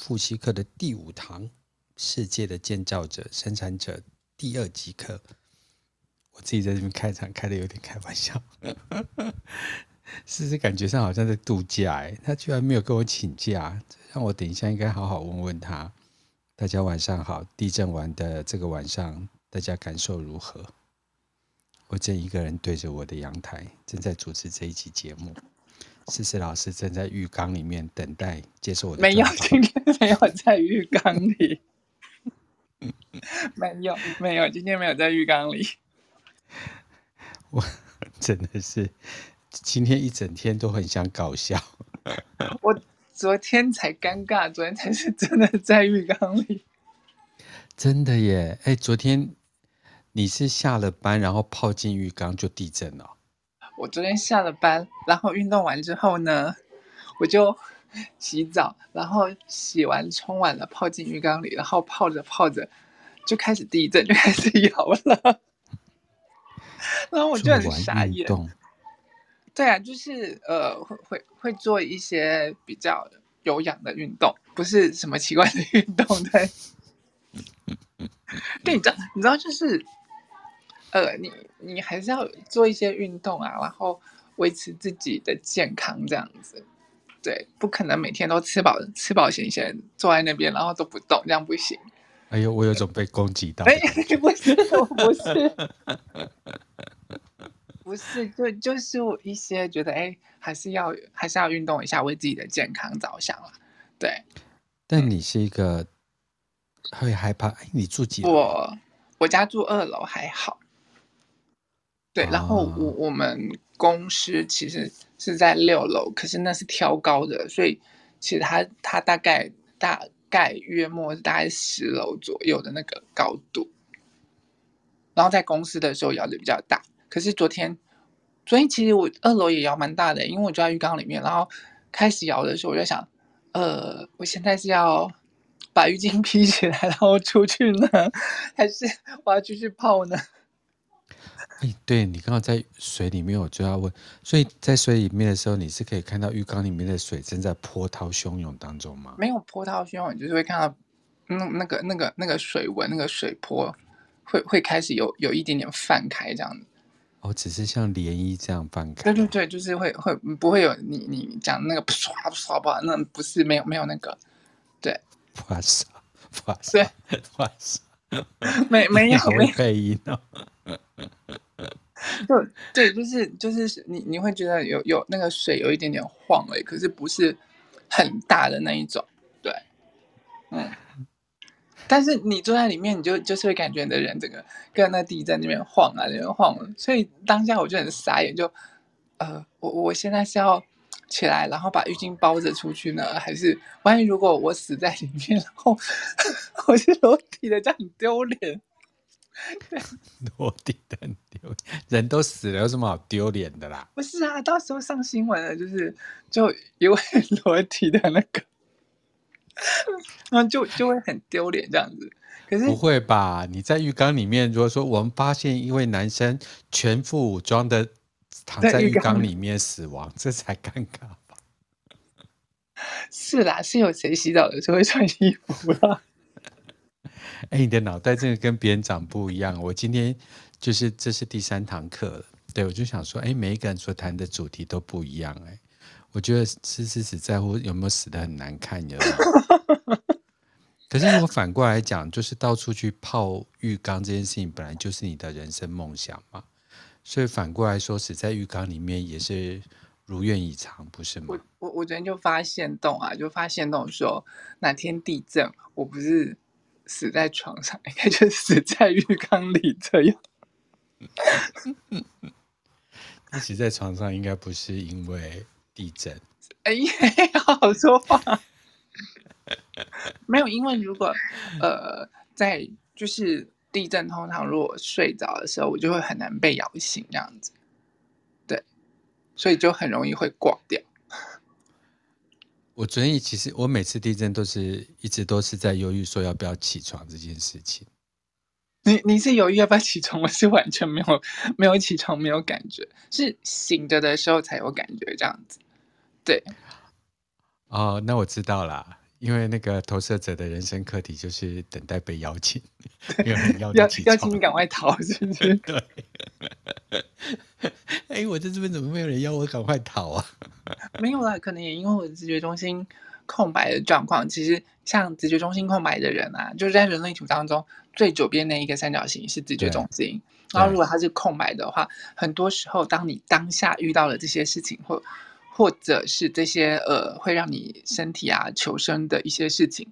复习课的第五堂《世界的建造者、生产者》第二集课。我自己在这边开场开的有点开玩笑，是是感觉上好像在度假哎，他居然没有跟我请假，让我等一下应该好好问问他。大家晚上好，地震完的这个晚上，大家感受如何？我正一个人对着我的阳台，正在主持这一集节目。思思老师正在浴缸里面等待接受我的。没有，今天没有在浴缸里。没有，没有，今天没有在浴缸里。我真的是今天一整天都很想搞笑。我。昨天才尴尬，昨天才是真的在浴缸里。真的耶！哎，昨天你是下了班，然后泡进浴缸就地震了。我昨天下了班，然后运动完之后呢，我就洗澡，然后洗完冲完了，泡进浴缸里，然后泡着泡着就开始地震，就开始摇了。然后我就很傻眼。对啊，就是呃，会会会做一些比较有氧的运动，不是什么奇怪的运动。对，对，你知道，你知道，就是呃，你你还是要做一些运动啊，然后维持自己的健康这样子。对，不可能每天都吃饱吃饱闲闲坐在那边，然后都不动，这样不行。哎呦，我有种被攻击到。哎，不是，我不是。不是，就就是一些觉得，哎，还是要还是要运动一下，为自己的健康着想了。对，但你是一个会害怕？哎，你住几楼？我我家住二楼，还好。对，然后我我们公司其实是在六楼，可是那是挑高的，所以其实它它大概大概约莫是大概十楼左右的那个高度。然后在公司的时候摇的比较大。可是昨天，昨天其实我二楼也摇蛮大的，因为我就在浴缸里面，然后开始摇的时候，我就想，呃，我现在是要把浴巾 披起来，然后出去呢，还是我要继续泡呢？哎，对，你刚刚在水里面，我就要问，所以在水里面的时候，你是可以看到浴缸里面的水正在波涛汹涌当中吗？没有波涛汹涌，就是会看到，那那个那个那个水纹，那个水波会会开始有有一点点泛开这样子。哦，只是像涟漪这样翻开。对对对，就是会会不会有你你讲那个唰唰吧？那不是没有没有那个，对。哇塞哇塞 哇塞，没没有没有配音哦。就对，就是就是你你会觉得有有那个水有一点点晃哎，可是不是很大的那一种，对，嗯。但是你坐在里面，你就就是会感觉你的人整个跟那地在那边晃啊，那边晃，所以当下我就很傻眼，就呃，我我现在是要起来，然后把浴巾包着出去呢，还是万一如果我死在里面，然后 我是裸体的，这样很丢脸。裸体的很丢脸，人都死了，有什么好丢脸的啦？不是啊，到时候上新闻了，就是就一位 裸体的那个。那就就会很丢脸这样子，可是不会吧？你在浴缸里面，如果说我们发现一位男生全副武装的躺在浴缸里面死亡，这才尴尬吧？是啦，是有谁洗澡的时候会穿衣服啦？哎、欸，你的脑袋真的跟别人长不一样。我今天就是这是第三堂课了，对，我就想说，哎、欸，每一个人所谈的主题都不一样、欸，哎。我觉得是是只在乎有没有死得很难看，有没有？可是如果反过来讲，就是到处去泡浴缸这件事情，本来就是你的人生梦想嘛。所以反过来说，死在浴缸里面也是如愿以偿，不是吗？我我我昨天就发现洞啊，就发现洞说哪天地震，我不是死在床上，应该就死在浴缸里这样。你死在床上，应该不是因为。地震，哎呀，好好说话。没有，因为如果呃，在就是地震，通常如果睡着的时候，我就会很难被摇醒，这样子。对，所以就很容易会挂掉。我昨天其实我每次地震都是一直都是在犹豫说要不要起床这件事情。你你是犹豫要不要起床？我是完全没有没有起床，没有感觉，是醒着的时候才有感觉这样子。对，哦，那我知道啦，因为那个投射者的人生课题就是等待被邀请，没有人邀你起床，邀请你赶快逃，是不是？对。哎，我在这边怎么没有人邀我赶快逃啊？没有啦，可能也因为我的直觉中心空白的状况。其实像直觉中心空白的人啊，就是在人类图当中最左边那一个三角形是直觉中心。然后如果它是空白的话，很多时候当你当下遇到了这些事情，或或者是这些呃会让你身体啊求生的一些事情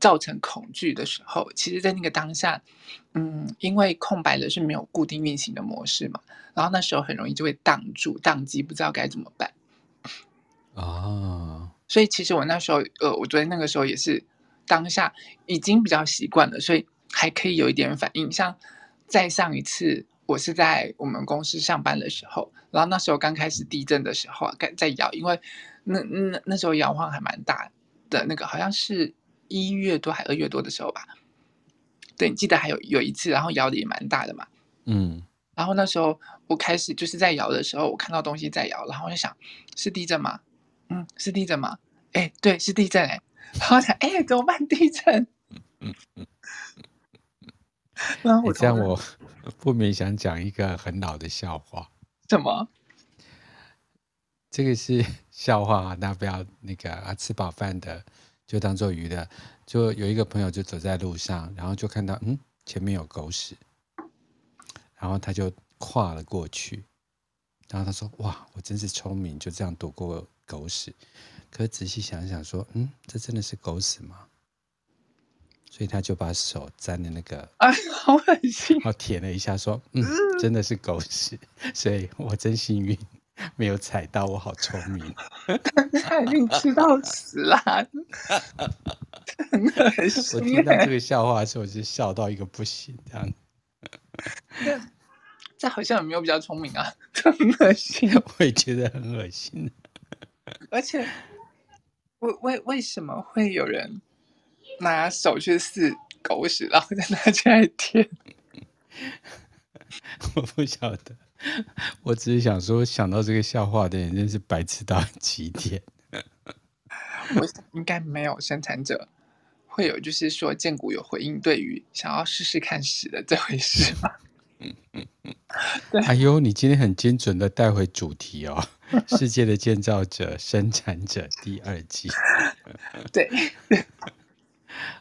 造成恐惧的时候，其实，在那个当下，嗯，因为空白的是没有固定运行的模式嘛，然后那时候很容易就会宕住、宕机，不知道该怎么办。啊、哦，所以其实我那时候，呃，我昨天那个时候也是当下已经比较习惯了，所以还可以有一点反应。像再上一次，我是在我们公司上班的时候，然后那时候刚开始地震的时候，在在摇，因为那那那时候摇晃还蛮大的，那个好像是一月多还二月多的时候吧。对，你记得还有有一次，然后摇的也蛮大的嘛。嗯。然后那时候我开始就是在摇的时候，我看到东西在摇，然后我就想，是地震吗？嗯，是地震吗？哎，对，是地震哎。然后我想，哎，怎么办？地震。嗯嗯。然后我这样，我不免想讲一个很老的笑话。什么？这个是 笑话啊，大家不要那个啊，吃饱饭的就当做娱乐。就有一个朋友就走在路上，然后就看到嗯，前面有狗屎，然后他就跨了过去。然后他说：“哇，我真是聪明，就这样躲过狗屎。”可仔细想想说：“嗯，这真的是狗屎吗？”所以他就把手沾了那个，哎，好恶心！然后舔了一下，说：“嗯，真的是狗屎。”所以我真幸运，没有踩到，我好聪明。他已经吃到屎了，很恶心。我听到这个笑话的时候，我就笑到一个不行，这样。这，好像有没有比较聪明啊？这很恶心，我也觉得很恶心。而且，为为为什么会有人？拿手去试狗屎，然后再拿起来舔。我不晓得，我只是想说，想到这个笑话的人真是白痴到极点。我想应该没有生产者会有，就是说建股有回应，对于想要试试看屎的这回事吧。哎呦，你今天很精准的带回主题哦，《世界的建造者、生产者》第二季。对。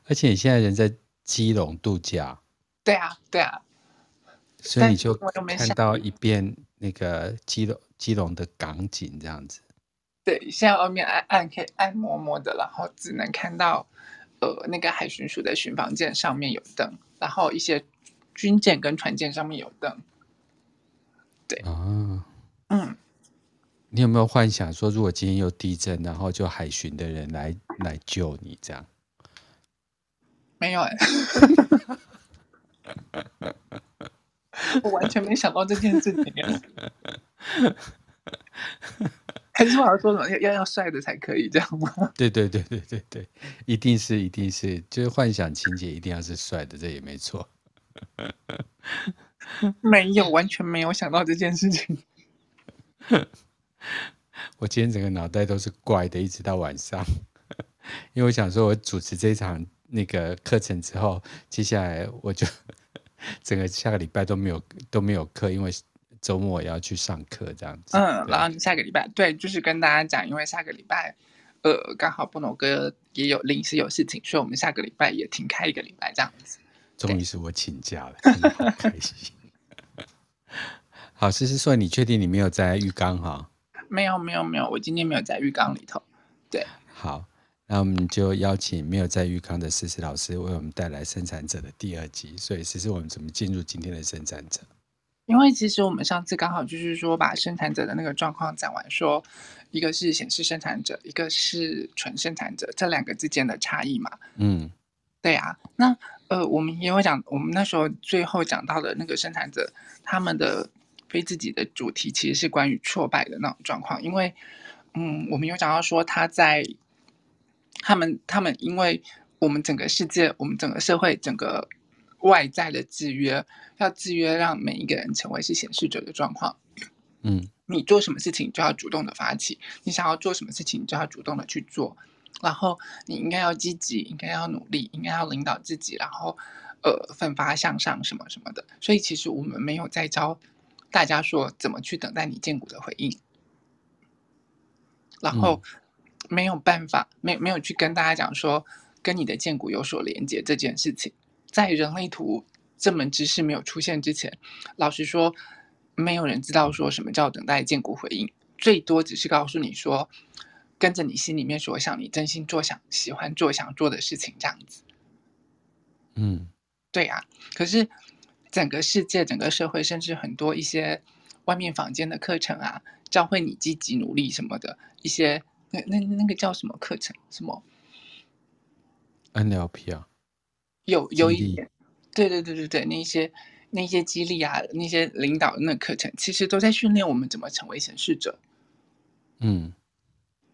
而且你现在人在基隆度假，对啊，对啊，所以你就看到一遍那个基隆基隆的港景这样子。对，现在外面暗暗可以暗摸摸的，然后只能看到呃那个海巡署的巡防舰上面有灯，然后一些军舰跟船舰上面有灯。对啊，嗯，你有没有幻想说，如果今天有地震，然后就海巡的人来来救你这样？没有哎，我完全没想到这件事情。还是我要说什么？要要要帅的才可以这样吗？对对对对对对，一定是一定是，就是幻想情节一定要是帅的，这也没错。没有，完全没有想到这件事情。我今天整个脑袋都是怪的，一直到晚上，因为我想说，我主持这一场。那个课程之后，接下来我就整个下个礼拜都没有都没有课，因为周末也要去上课这样子。嗯，然后你下个礼拜对，就是跟大家讲，因为下个礼拜呃刚好波诺哥也有临时有事情，所以我们下个礼拜也停开一个礼拜这样子。终于是我请假了，真的好开心。好，思思说，你确定你没有在浴缸哈？没有没有没有，我今天没有在浴缸里头。对，好。那我们就邀请没有在浴康的思思老师为我们带来生产者的第二集。所以，思思，我们怎么进入今天的生产者？因为其实我们上次刚好就是说把生产者的那个状况讲完，说一个是显示生产者，一个是纯生产者，这两个之间的差异嘛。嗯，对啊。那呃，我们也有讲，我们那时候最后讲到的那个生产者，他们的非自己的主题其实是关于挫败的那种状况。因为嗯，我们有讲到说他在。他们他们因为我们整个世界，我们整个社会，整个外在的制约，要制约让每一个人成为是显示者的状况。嗯，你做什么事情就要主动的发起，你想要做什么事情就要主动的去做。然后你应该要积极，应该要努力，应该要领导自己，然后呃奋发向上什么什么的。所以其实我们没有在教大家说怎么去等待你建股的回应，然后没有办法，没没有去跟大家讲说跟你的荐骨有所连接这件事情，在人类图这门知识没有出现之前，老实说，没有人知道说什么叫等待荐骨回应，最多只是告诉你说。跟着你心里面所想，你真心做想喜欢做想做的事情，这样子。嗯，对呀、啊。可是整个世界、整个社会，甚至很多一些外面坊间的课程啊，教会你积极努力什么的，一些那那那个叫什么课程？什么？NLP 啊？有有一点，对对对对对，那些那些激励啊，那些领导的那课程，其实都在训练我们怎么成为显示者。嗯。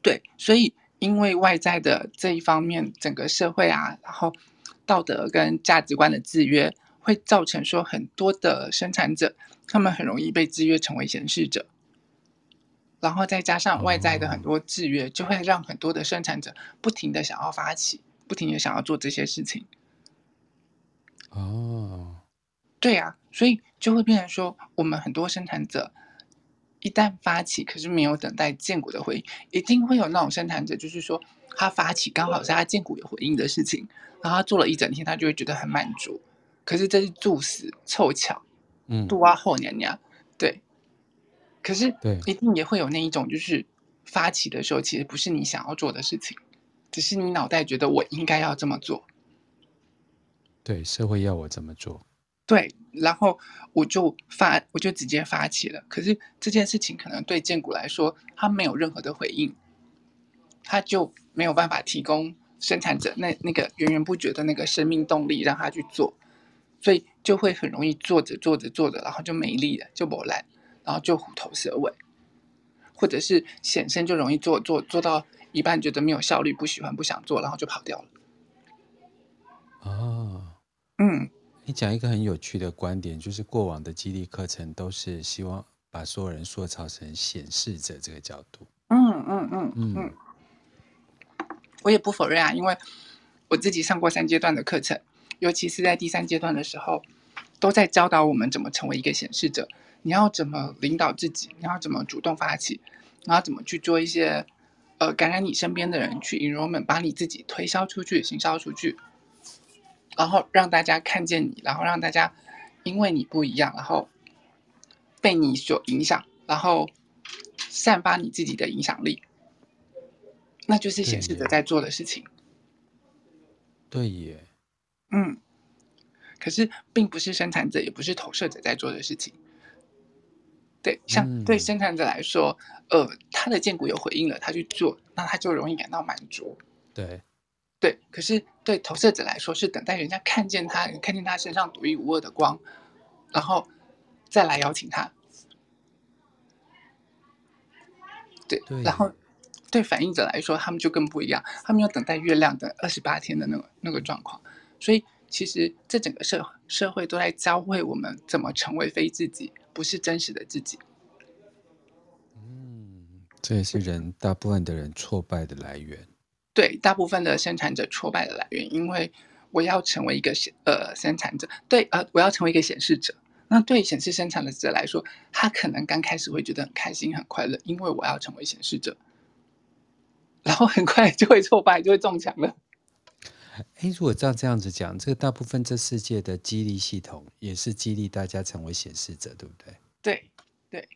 对，所以因为外在的这一方面，整个社会啊，然后道德跟价值观的制约，会造成说很多的生产者，他们很容易被制约成为显示者，然后再加上外在的很多制约，就会让很多的生产者不停的想要发起，不停的想要做这些事情。哦，对呀，所以就会变成说，我们很多生产者。一旦发起，可是没有等待建股的回应，一定会有那种生产者，就是说他发起刚好是他建股有回应的事情，然后他做了一整天，他就会觉得很满足。可是这是注死凑巧，嗯，度啊后娘娘，对。可是对，一定也会有那一种，就是发起的时候，其实不是你想要做的事情，只是你脑袋觉得我应该要这么做。对，社会要我这么做。对，然后我就发，我就直接发起了。可是这件事情可能对荐骨来说，他没有任何的回应，他就没有办法提供生产者那那个源源不绝的那个生命动力让他去做，所以就会很容易做着做着做着，然后就没力了，就没来，然后就虎头蛇尾，或者是显身就容易做做做到一半觉得没有效率，不喜欢不想做，然后就跑掉了。哦，嗯。你讲一个很有趣的观点，就是过往的激励课程都是希望把所有人塑造成显示者这个角度。嗯嗯嗯嗯，我也不否认啊，因为我自己上过三阶段的课程，尤其是在第三阶段的时候，都在教导我们怎么成为一个显示者。你要怎么领导自己？你要怎么主动发起？你要怎么去做一些呃感染你身边的人，去 enrollment，把你自己推销出去，行销出去。然后让大家看见你，然后让大家因为你不一样，然后被你所影响，然后散发你自己的影响力，那就是显示者在做的事情。对耶，嗯，可是并不是生产者，也不是投射者在做的事情。对，像对生产者来说，嗯、呃，他的荐骨有回应了，他去做，那他就容易感到满足。对。对，可是对投射者来说，是等待人家看见他，看见他身上独一无二的光，然后再来邀请他。对，对，然后对反应者来说，他们就更不一样，他们要等待月亮的二十八天的那个那个状况。所以，其实这整个社社会都在教会我们怎么成为非自己，不是真实的自己。嗯，这也是人大部分的人挫败的来源。对大部分的生产者挫败的来源，因为我要成为一个显呃生产者，对呃我要成为一个显示者。那对显示生产的者来说，他可能刚开始会觉得很开心很快乐，因为我要成为显示者，然后很快就会挫败，就会中奖了。哎，如果照这样子讲，这个大部分这世界的激励系统也是激励大家成为显示者，对不对？对对。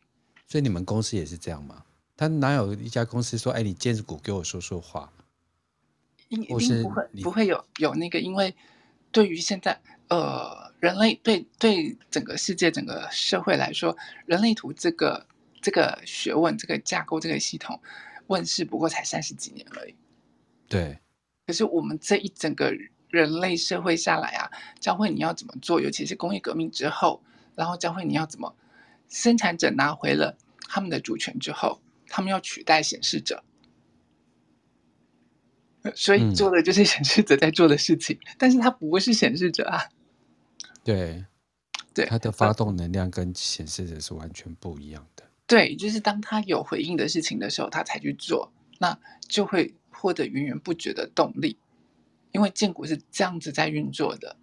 所以你们公司也是这样吗？他哪有一家公司说，哎，你荐股给我说说话？一定不会不会有有那个，因为对于现在呃人类对对整个世界整个社会来说，人类图这个这个学问这个架构这个系统问世不过才三十几年而已。对。可是我们这一整个人类社会下来啊，教会你要怎么做，尤其是工业革命之后，然后教会你要怎么生产者拿回了他们的主权之后，他们要取代显示者。所以做的就是显示者在做的事情，嗯、但是他不是显示者啊。对，对，他的发动能量跟显示者是完全不一样的。对，就是当他有回应的事情的时候，他才去做，那就会获得源源不绝的动力，因为荐骨是这样子在运作的。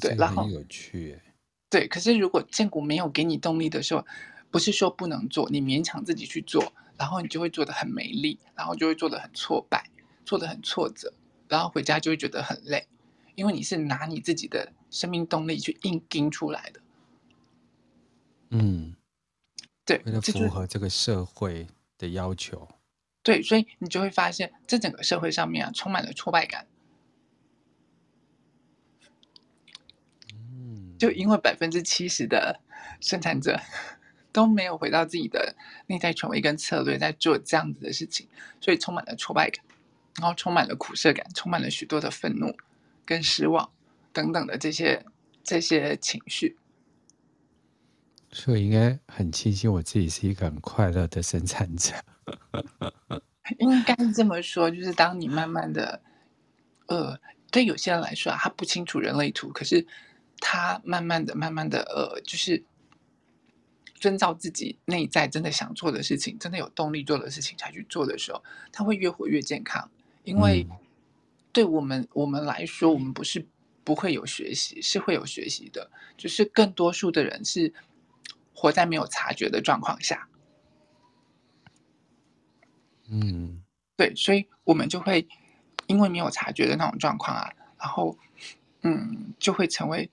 对，然后很有趣。对，可是如果荐骨没有给你动力的时候，不是说不能做，你勉强自己去做，然后你就会做的很没力，然后就会做的很挫败，做的很挫折，然后回家就会觉得很累，因为你是拿你自己的生命动力去硬拼出来的。嗯，对，为了符合这个社会的要求。对，所以你就会发现，这整个社会上面啊，充满了挫败感。嗯，就因为百分之七十的生产者 都没有回到自己的内在权威跟策略，在做这样子的事情，所以充满了挫败感，然后充满了苦涩感，充满了许多的愤怒跟失望等等的这些这些情绪。所以应该很庆幸我自己是一个很快乐的生产者。应该是这么说，就是当你慢慢的，呃，对有些人来说啊，他不清楚人类图，可是他慢慢的、慢慢的，呃，就是遵照自己内在真的想做的事情，真的有动力做的事情才去做的时候，他会越活越健康。因为对我们我们来说，我们不是不会有学习，是会有学习的，就是更多数的人是。活在没有察觉的状况下，嗯，对，所以我们就会因为没有察觉的那种状况啊，然后，嗯，就会成为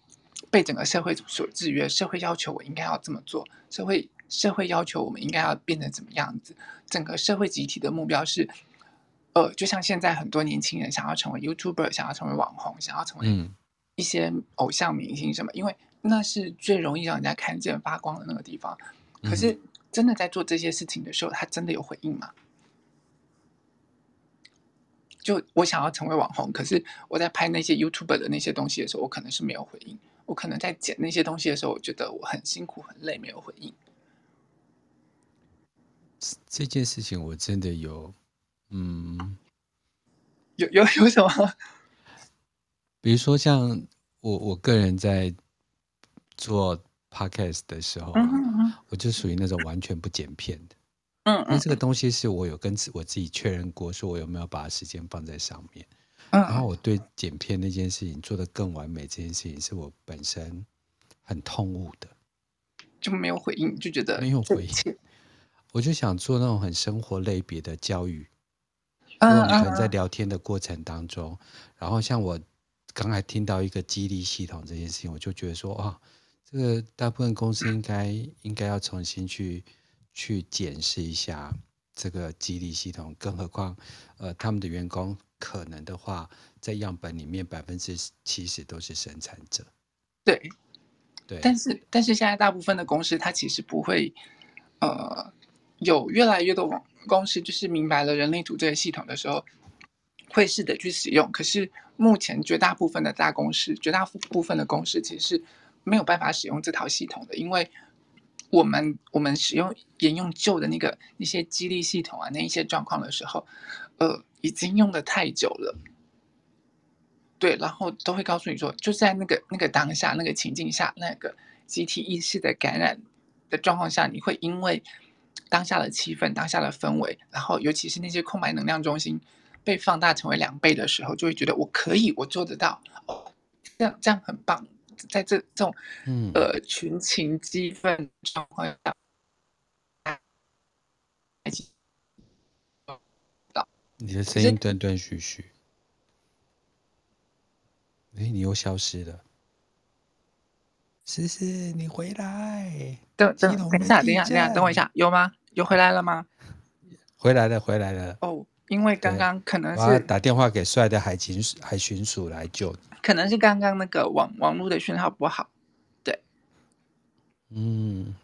被整个社会所制约。社会要求我应该要这么做，社会社会要求我们应该要变成怎么样子？整个社会集体的目标是，呃，就像现在很多年轻人想要成为 YouTuber，想要成为网红，想要成为一些偶像明星什么，因为。那是最容易让人家看见发光的那个地方，可是真的在做这些事情的时候，他真的有回应吗？就我想要成为网红，可是我在拍那些 YouTuber 的那些东西的时候，我可能是没有回应。我可能在剪那些东西的时候，我觉得我很辛苦很累，没有回应。这件事情我真的有，嗯，有有有什么？比如说像我我个人在。做 podcast 的时候，嗯嗯，我就属于那种完全不剪片的。嗯，嗯，那这个东西是我有跟我自己确认过，说我有没有把时间放在上面。嗯，然后我对剪片那件事情做得更完美，这件事情是我本身很痛恶的。就没有回应，就觉得没有回应。我就想做那种很生活类别的教育。嗯，你可能在聊天的过程当中，然后像我刚才听到一个激励系统这件事情，我就觉得说啊。这个大部分公司应该应该要重新去去检视一下这个激励系统，更何况，呃，他们的员工可能的话，在样本里面百分之七十都是生产者。对，对。但是但是现在大部分的公司，它其实不会，呃，有越来越多公司就是明白了人类图这个系统的时候，会试着去使用。可是目前绝大部分的大公司，绝大部分的公司其实是。没有办法使用这套系统的，因为我们我们使用沿用旧的那个一些激励系统啊，那一些状况的时候，呃，已经用的太久了。对，然后都会告诉你说，就在那个那个当下那个情境下，那个集体意识的感染的状况下，你会因为当下的气氛、当下的氛围，然后尤其是那些空白能量中心被放大成为两倍的时候，就会觉得我可以，我做得到，哦，这样这样很棒。在这这种呃群情激愤状况下，你的声音断断续续，哎，你又消失了，思思，你回来，等等等一下，等一下，等一下，等我一下，有吗？有回来了吗？回来了，回来了。哦，因为刚刚可能是打电话给帅的海巡海巡署来救。可能是刚刚那个网网络的讯号不好，对。嗯，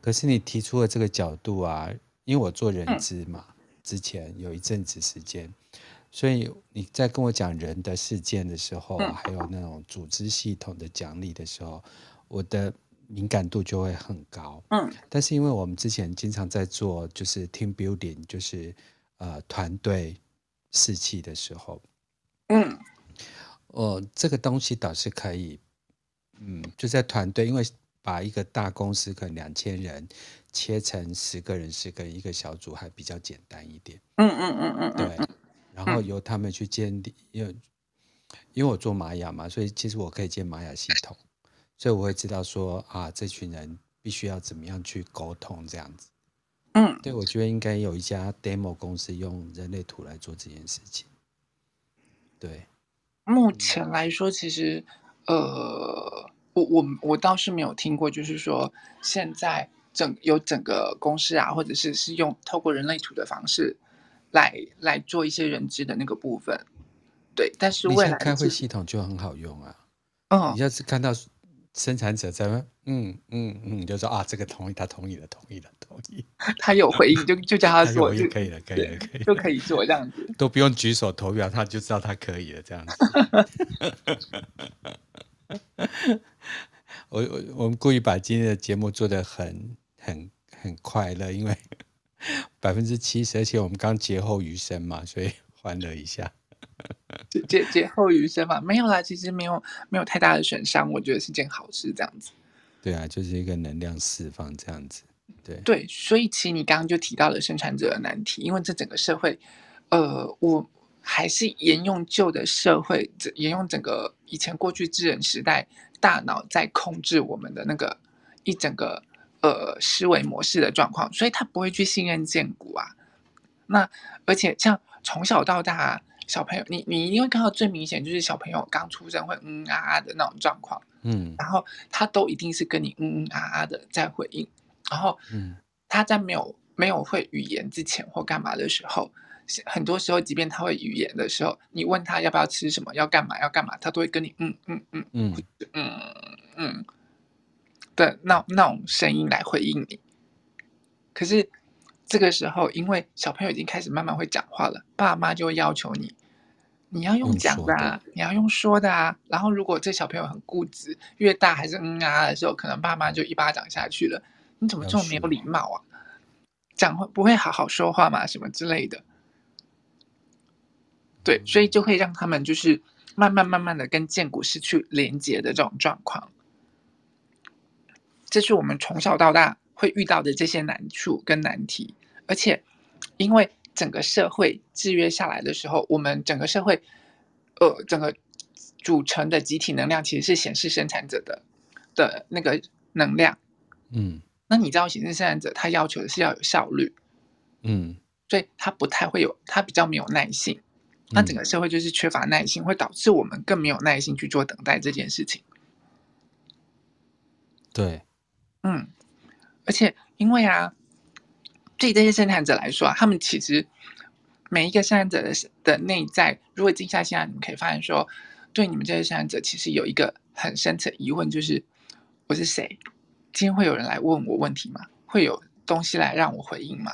可是你提出了这个角度啊，因为我做人资嘛，嗯、之前有一阵子时间，所以你在跟我讲人的事件的时候，嗯、还有那种组织系统的奖励的时候，我的敏感度就会很高。嗯，但是因为我们之前经常在做就是 team building，就是呃团队士气的时候，嗯。哦，这个东西倒是可以，嗯，就在团队，因为把一个大公司可能两千人切成十个人、十个人一个小组还比较简单一点。嗯嗯嗯嗯，对。然后由他们去建立，因为因为我做玛雅嘛，所以其实我可以建玛雅系统，所以我会知道说啊，这群人必须要怎么样去沟通这样子。嗯，对，我觉得应该有一家 demo 公司用人类图来做这件事情。对，目前来说，其实呃。我我我倒是没有听过，就是说现在整有整个公司啊，或者是是用透过人类图的方式来来做一些人知的那个部分，对。但是未来开会系统就很好用啊。嗯，你要是看到生产者在问，嗯嗯嗯，就说啊，这个同意，他同意了，同意了，同意。他有回应，就就叫他做，就可以了，可以了，可以了，就可以做这样子，都不用举手投票，他就知道他可以了，这样子。我我我们故意把今天的节目做得很很很快乐，因为 百分之七十，而且我们刚劫后余生嘛，所以欢乐一下。劫劫后余生嘛，没有啦，其实没有没有太大的损伤，我觉得是件好事，这样子。对啊，就是一个能量释放这样子。对对，所以其实你刚刚就提到了生产者的难题，因为这整个社会，呃，我。还是沿用旧的社会，沿用整个以前过去智人时代大脑在控制我们的那个一整个呃思维模式的状况，所以他不会去信任建股啊。那而且像从小到大小朋友，你你一定会看到最明显就是小朋友刚出生会嗯啊啊的那种状况，嗯，然后他都一定是跟你嗯嗯啊啊的在回应，然后嗯他在没有没有会语言之前或干嘛的时候。很多时候，即便他会语言的时候，你问他要不要吃什么，要干嘛，要干嘛，他都会跟你嗯嗯嗯嗯嗯嗯的那那种声音来回应你。可是这个时候，因为小朋友已经开始慢慢会讲话了，爸妈就会要求你，你要用讲的啊，你要用说的啊。然后如果这小朋友很固执，越大还是嗯啊的时候，可能爸妈就一巴掌下去了。你怎么这么没有礼貌啊？讲话不会好好说话吗？什么之类的。对，所以就会让他们就是慢慢慢慢的跟建骨失去连接的这种状况，这是我们从小到大会遇到的这些难处跟难题。而且，因为整个社会制约下来的时候，我们整个社会，呃，整个组成的集体能量其实是显示生产者的的那个能量。嗯，那你知道显示生产者他要求的是要有效率，嗯，所以他不太会有，他比较没有耐性。那整个社会就是缺乏耐心，会导致我们更没有耐心去做等待这件事情。对，嗯，而且因为啊，对这些生产者来说，他们其实每一个生产者的的内在，如果静下心来，你们可以发现说，对你们这些生产者，其实有一个很深层疑问，就是我是谁？今天会有人来问我问题吗？会有东西来让我回应吗？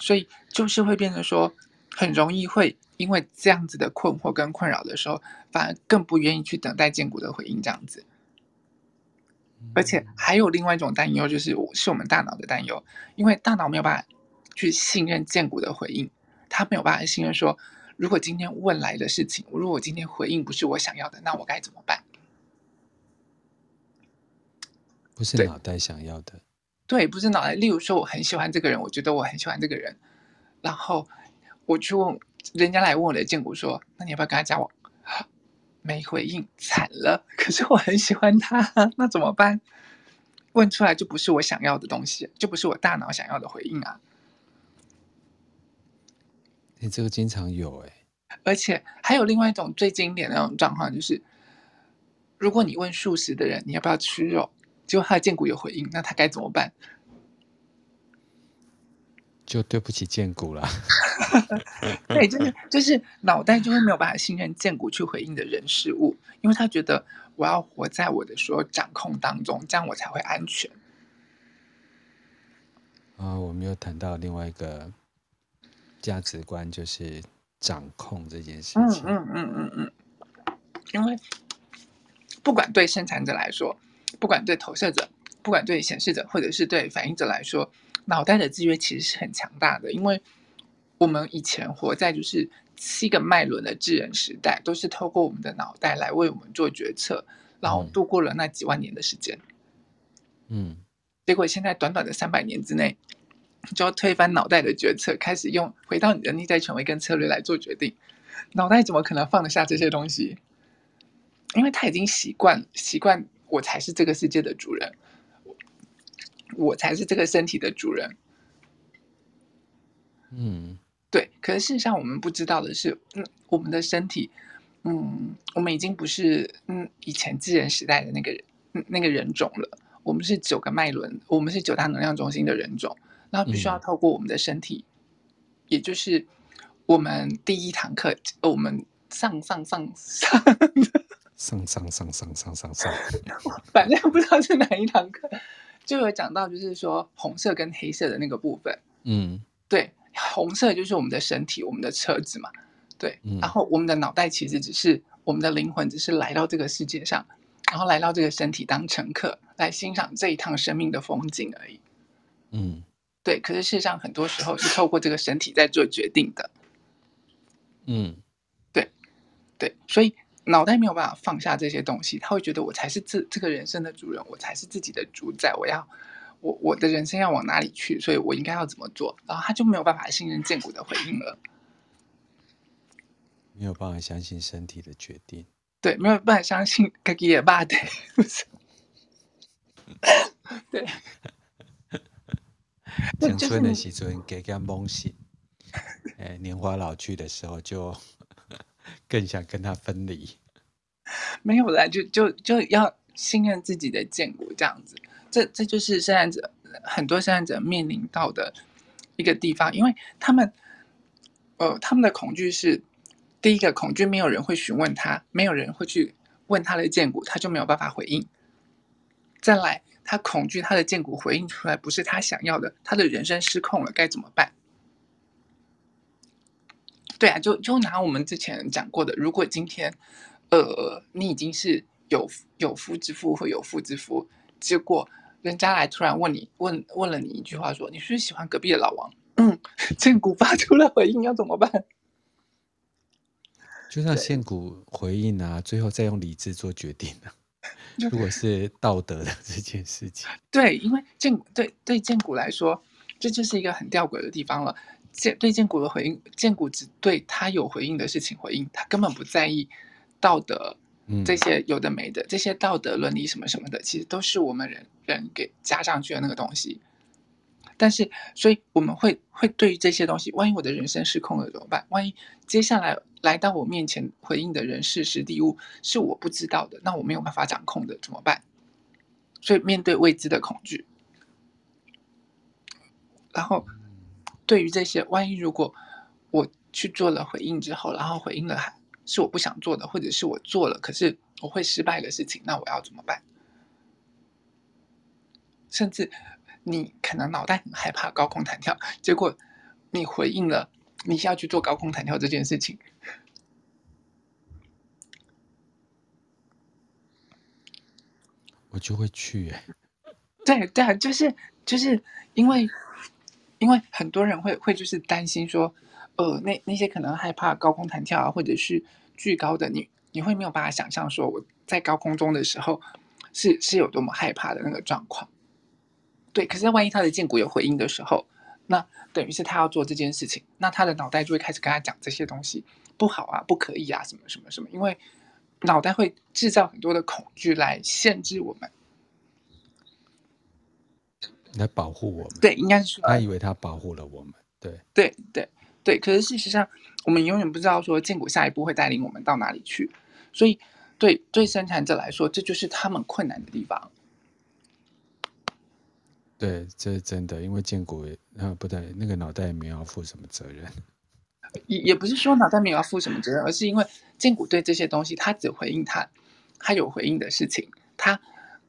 所以就是会变成说，很容易会因为这样子的困惑跟困扰的时候，反而更不愿意去等待荐骨的回应这样子。而且还有另外一种担忧，就是是我们大脑的担忧，因为大脑没有办法去信任建骨的回应，他没有办法信任说，如果今天问来的事情，如果我今天回应不是我想要的，那我该怎么办？不是脑袋想要的。对，不是脑袋。例如说，我很喜欢这个人，我觉得我很喜欢这个人，然后我去问人家来问我的建骨说：“那你要不要跟他交往？”没回应，惨了。可是我很喜欢他，那怎么办？问出来就不是我想要的东西，就不是我大脑想要的回应啊！你这个经常有哎，而且还有另外一种最经典的那种状况，就是如果你问素食的人，你要不要吃肉？结果他的荐骨有回应，那他该怎么办？就对不起荐股了。对，就是就是脑袋就会没有办法信任荐股去回应的人事物，因为他觉得我要活在我的所有掌控当中，这样我才会安全。啊，我们又谈到另外一个价值观，就是掌控这件事情。嗯嗯嗯嗯嗯，因为不管对生产者来说。不管对投射者，不管对显示者，或者是对反应者来说，脑袋的制约其实是很强大的。因为我们以前活在就是七个脉轮的智人时代，都是透过我们的脑袋来为我们做决策，然后度过了那几万年的时间。嗯，结果现在短短的三百年之内，就要推翻脑袋的决策，开始用回到你的内在权威跟策略来做决定。脑袋怎么可能放得下这些东西？因为他已经习惯习惯，我才是这个世界的主人，我才是这个身体的主人。嗯。对可是事实上我们不知道的是嗯我们的身体嗯我们已经不是嗯以前智人时代的那个人嗯那个人种了。我们是九个脉轮我们是九大能量中心的人种然后必须要透过我们的身体也就是我们第一堂课我们上上上上上上上上上上上。反正不知道是哪一堂课就有讲到，就是说红色跟黑色的那个部分，嗯，对。红色就是我们的身体，我们的车子嘛，对。嗯、然后我们的脑袋其实只是我们的灵魂，只是来到这个世界上，然后来到这个身体当乘客，来欣赏这一趟生命的风景而已。嗯，对。可是事实上，很多时候是透过这个身体在做决定的。嗯，对，对。所以脑袋没有办法放下这些东西，他会觉得我才是这这个人生的主人，我才是自己的主宰，我要。我我的人生要往哪里去？所以我应该要怎么做？然后他就没有办法信任建骨的回应了，没有办法相信身体的决定。对，没有办法相信自己的爸的。对，青春的时阵，给个梦醒。哎，年华老去的时候，就更想跟他分离。没有啦，就就就要信任自己的荐骨，这样子。这这就是生产者很多生产者面临到的一个地方，因为他们，呃，他们的恐惧是第一个恐惧，没有人会询问他，没有人会去问他的荐骨，他就没有办法回应。再来，他恐惧他的荐骨回应出来不是他想要的，他的人生失控了，该怎么办？对啊，就就拿我们之前讲过的，如果今天，呃，你已经是有有夫之妇或有妇之夫，结果。人家来突然问你，问问了你一句话，说你是不是喜欢隔壁的老王？嗯，荐骨发出了回应，要怎么办？就让荐骨回应啊，最后再用理智做决定啊。如果是道德的这件事情，对，因为荐对对荐骨来说，这就是一个很吊诡的地方了。荐对荐骨的回应，荐骨只对他有回应的事情回应，他根本不在意道德。这些有的没的，嗯、这些道德伦理什么什么的，其实都是我们人人给加上去的那个东西。但是，所以我们会会对于这些东西，万一我的人生失控了怎么办？万一接下来来到我面前回应的人事实地物是我不知道的，那我没有办法掌控的怎么办？所以面对未知的恐惧，然后对于这些，万一如果我去做了回应之后，然后回应了还。是我不想做的，或者是我做了，可是我会失败的事情，那我要怎么办？甚至你可能脑袋很害怕高空弹跳，结果你回应了，你要去做高空弹跳这件事情，我就会去哎。对对啊，就是就是因为因为很多人会会就是担心说。呃，那那些可能害怕高空弹跳啊，或者是巨高的，你你会没有办法想象说我在高空中的时候是是有多么害怕的那个状况。对，可是万一他的荐骨有回应的时候，那等于是他要做这件事情，那他的脑袋就会开始跟他讲这些东西不好啊，不可以啊，什么什么什么，因为脑袋会制造很多的恐惧来限制我们，来保护我们。对，应该是说他以为他保护了我们。对对对。对，可是事实上，我们永远不知道说荐骨下一步会带领我们到哪里去，所以对对生产者来说，这就是他们困难的地方。对，这是真的，因为建国啊，不对，那个脑袋也没有要负什么责任。也也不是说脑袋没有要负什么责任，而是因为荐骨对这些东西，他只回应他他有回应的事情，他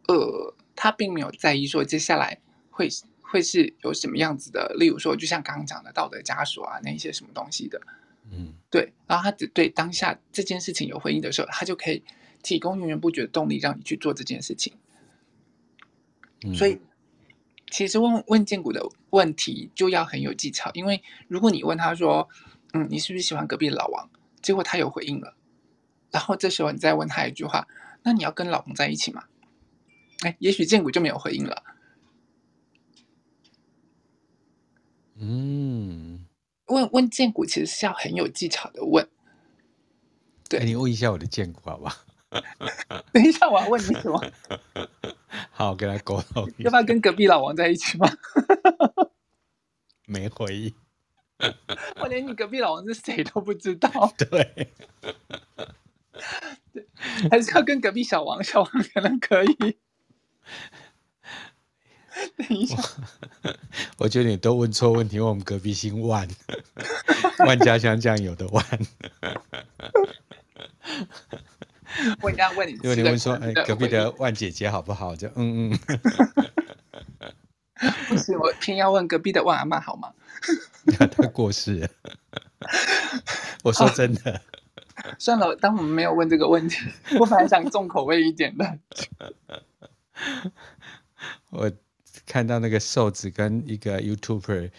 呃，他并没有在意说接下来会。会是有什么样子的？例如说，就像刚刚讲的道德枷锁啊，那一些什么东西的，嗯，对。然后他只对当下这件事情有回应的时候，他就可以提供源源不绝的动力，让你去做这件事情。嗯、所以，其实问问建谷的问题就要很有技巧，因为如果你问他说，嗯，你是不是喜欢隔壁的老王？结果他有回应了，然后这时候你再问他一句话，那你要跟老王在一起吗？哎，也许建谷就没有回应了。嗯，问问荐股其实是要很有技巧的问。对，你问一下我的荐股好不好？等一下，我要问你什么？好，我跟他沟通。要不要跟隔壁老王在一起吗？没回应。我连你隔壁老王是谁都不知道。对。对，还是要跟隔壁小王，小王可能可以。等一下，我，我觉得你都问错问题，因为我们隔壁姓万，万家香酱油的万。我应该问你，因为你问说，哎，隔壁的万姐姐好不好？就嗯嗯。不行，我偏要问隔壁的万阿妈好吗？他过世了。我说真的。算了，当我们没有问这个问题，我本来想重口味一点的。我看到那个瘦子跟一个 YouTuber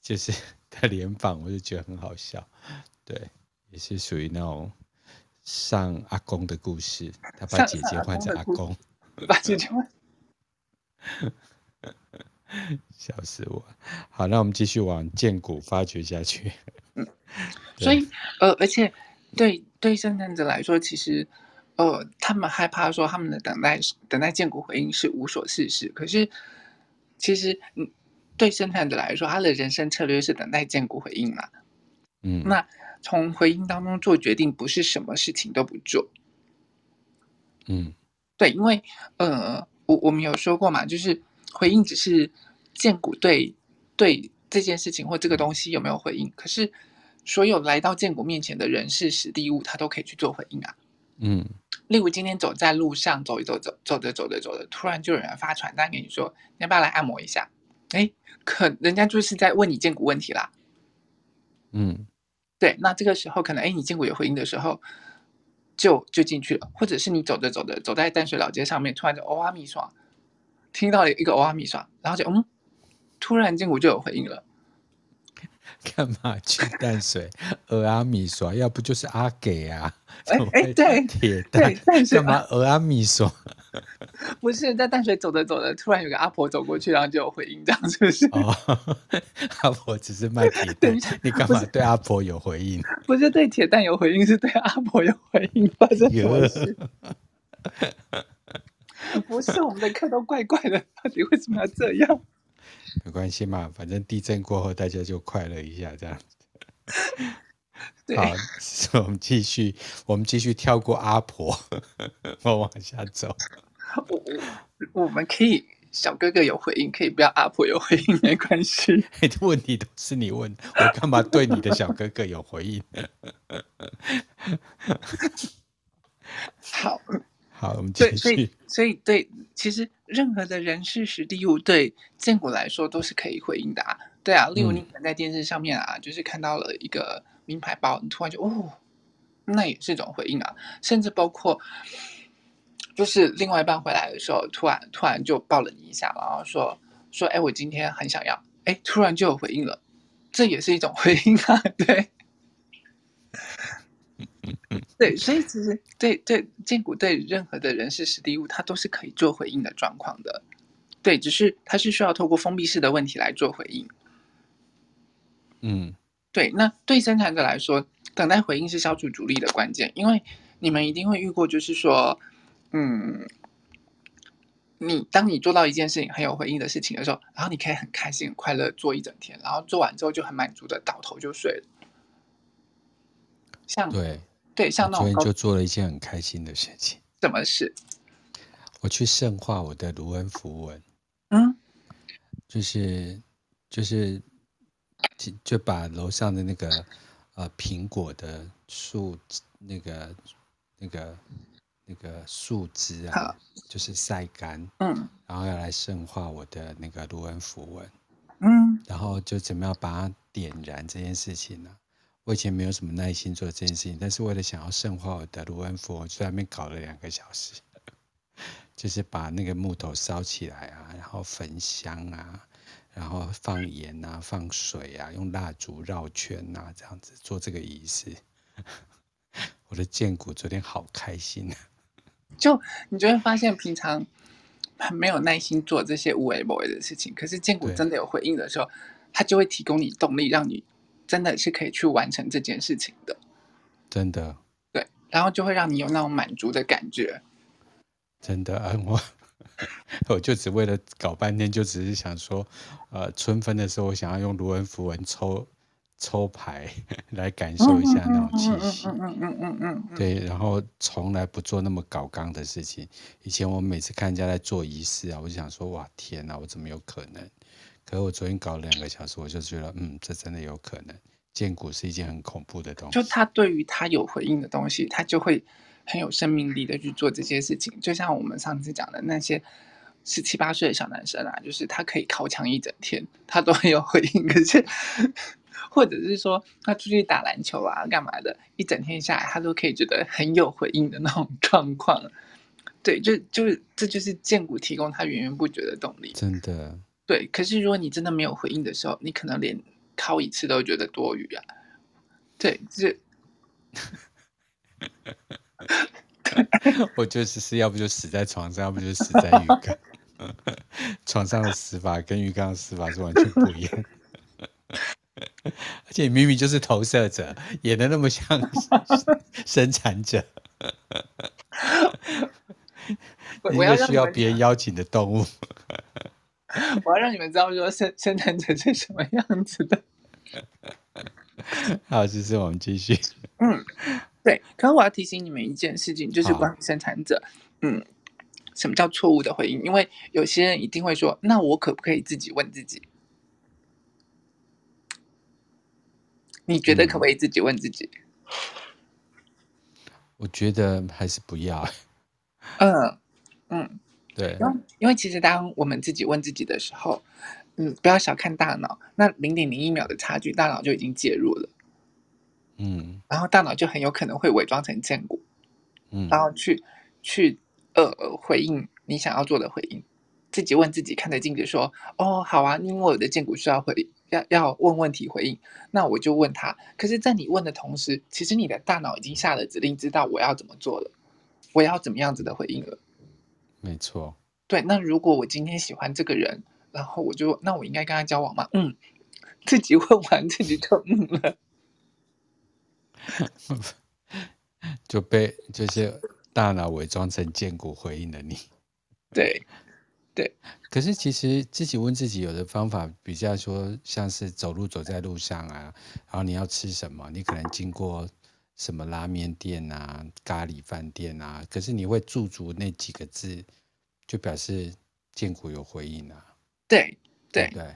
就是 在联访，我就觉得很好笑。对，也是属于那种上阿公的故事，他把姐姐换成阿公，把姐姐换，笑死我。好，那我们继续往荐骨发掘下去。嗯，所以呃，而且。对对，生产者来说，其实，呃，他们害怕说他们的等待等待荐骨回应是无所事事。可是，其实，嗯，对生产者来说，他的人生策略是等待建股回应嘛。嗯，那从回应当中做决定，不是什么事情都不做。嗯，对，因为呃，我我们有说过嘛，就是回应只是建股对对这件事情或这个东西有没有回应，可是。所有来到建股面前的人事实地物，他都可以去做回应啊。嗯，例如今天走在路上，走一走，走走着走着走着，突然就有人发传单给你说：“你要不要来按摩一下？”哎，可人家就是在问你荐骨问题啦。嗯，对，那这个时候可能哎，你荐骨有回应的时候，就就进去了，或者是你走着走着走在淡水老街上面，突然就欧阿米爽，听到了一个欧阿米爽，然后就嗯，突然荐骨就有回应了。干嘛去淡水？蚵仔米索，要不就是阿给啊？哎 哎，对，铁蛋干嘛？蚵仔米索？不是在淡水走着走着，突然有个阿婆走过去，然后就有回应，这样是不是？哦，阿婆只是卖铁蛋，你干嘛对阿婆有回应？不是对铁蛋有回应，是对阿婆有回应，发生什么事？不是，我们的课都怪怪的，到底为什么要这样？没关系嘛，反正地震过后大家就快乐一下，这样子。对好，我们继续，我们继续跳过阿婆，我往下走。我我我们可以小哥哥有回应，可以不要阿婆有回应，没关系。问题都是你问，我干嘛对你的小哥哥有回应？好。好，我们继续。所以，对，其实任何的人事实地物对建国来说都是可以回应的啊。对啊，例如你可能在电视上面啊，嗯、就是看到了一个名牌包，你突然就哦，那也是一种回应啊。甚至包括，就是另外一半回来的时候，突然突然就抱了你一下，然后说说，哎，我今天很想要，哎，突然就有回应了，这也是一种回应啊。对。对，所以其实对对建股对任何的人事时地物，它都是可以做回应的状况的。对，只是它是需要透过封闭式的问题来做回应。嗯，对。那对生产者来说，等待回应是消除阻力的关键，因为你们一定会遇过，就是说，嗯，你当你做到一件事情很有回应的事情的时候，然后你可以很开心、很快乐做一整天，然后做完之后就很满足的倒头就睡了。像对。对，像那种昨天就做了一件很开心的事情。什么事？我去圣化我的卢恩符文。嗯，就是就是就就把楼上的那个呃苹果的树那个那个那个树枝啊，就是晒干。嗯，然后要来圣化我的那个卢恩符文。嗯，然后就怎么样把它点燃这件事情呢？我以前没有什么耐心做这件事情，但是为了想要圣化我的卢恩符，我就在那边搞了两个小时。就是把那个木头烧起来啊，然后焚香啊，然后放盐啊，放水啊，用蜡烛绕圈啊，这样子做这个仪式。我的荐骨昨天好开心啊！就你就会发现，平常很没有耐心做这些无为不为的事情，可是荐骨真的有回应的时候，它就会提供你动力，让你真的是可以去完成这件事情的。真的。对，然后就会让你有那种满足的感觉。真的啊，我 我就只为了搞半天，就只是想说，呃，春分的时候，我想要用卢恩符文抽。抽牌 来感受一下那种气息，嗯嗯嗯嗯嗯，对，然后从来不做那么搞纲的事情。以前我每次看人家在做仪式啊，我就想说，哇，天哪，我怎么有可能？可是我昨天搞了两个小时，我就觉得，嗯，这真的有可能。荐骨是一件很恐怖的东西，就他对于他有回应的东西，他就会很有生命力的去做这些事情。就像我们上次讲的那些十七八岁的小男生啊，就是他可以靠墙一整天，他都很有回应，可是。或者是说他出去打篮球啊，干嘛的，一整天下来他都可以觉得很有回应的那种状况。对，就就是这就是荐骨提供他源源不绝的动力。真的。对，可是如果你真的没有回应的时候，你可能连靠一次都觉得多余啊。对，这。我就是是要不就死在床上，要不就死在浴缸。床上的死法跟浴缸的死法是完全不一样。而且明明就是投射者，演的那么像生产者。我要需要别人邀请的动物。我要让你们知道说生生产者是什么样子的。好，这是我们继续。嗯，对。可是我要提醒你们一件事情，就是关于生产者。嗯，什么叫错误的回应？因为有些人一定会说：“那我可不可以自己问自己？”你觉得可不可以自己问自己？我觉得还是不要。嗯嗯，对，因为其实当我们自己问自己的时候，嗯，不要小看大脑，那零点零一秒的差距，大脑就已经介入了。嗯，然后大脑就很有可能会伪装成荐骨，嗯，然后去去呃回应你想要做的回应。自己问自己，看着镜子说：“哦，好啊，因为我的荐骨需要回。”要要问问题回应，那我就问他。可是，在你问的同时，其实你的大脑已经下了指令，知道我要怎么做了，我要怎么样子的回应了。没错。对，那如果我今天喜欢这个人，然后我就，那我应该跟他交往吗？嗯，自己问完自己就嗯了，就被就是大脑伪装成荐骨回应了你。对。对，可是其实自己问自己，有的方法比较说，像是走路走在路上啊，然后你要吃什么，你可能经过什么拉面店啊、咖喱饭店啊，可是你会驻足那几个字，就表示荐骨有回应啊。对对对，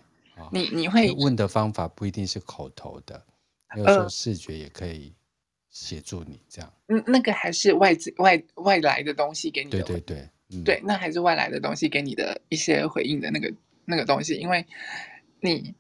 你你会问的方法不一定是口头的，有时候视觉也可以协助你这样。嗯，那个还是外自外外来的东西给你的。对对对。对，那还是外来的东西给你的一些回应的那个那个东西，因为你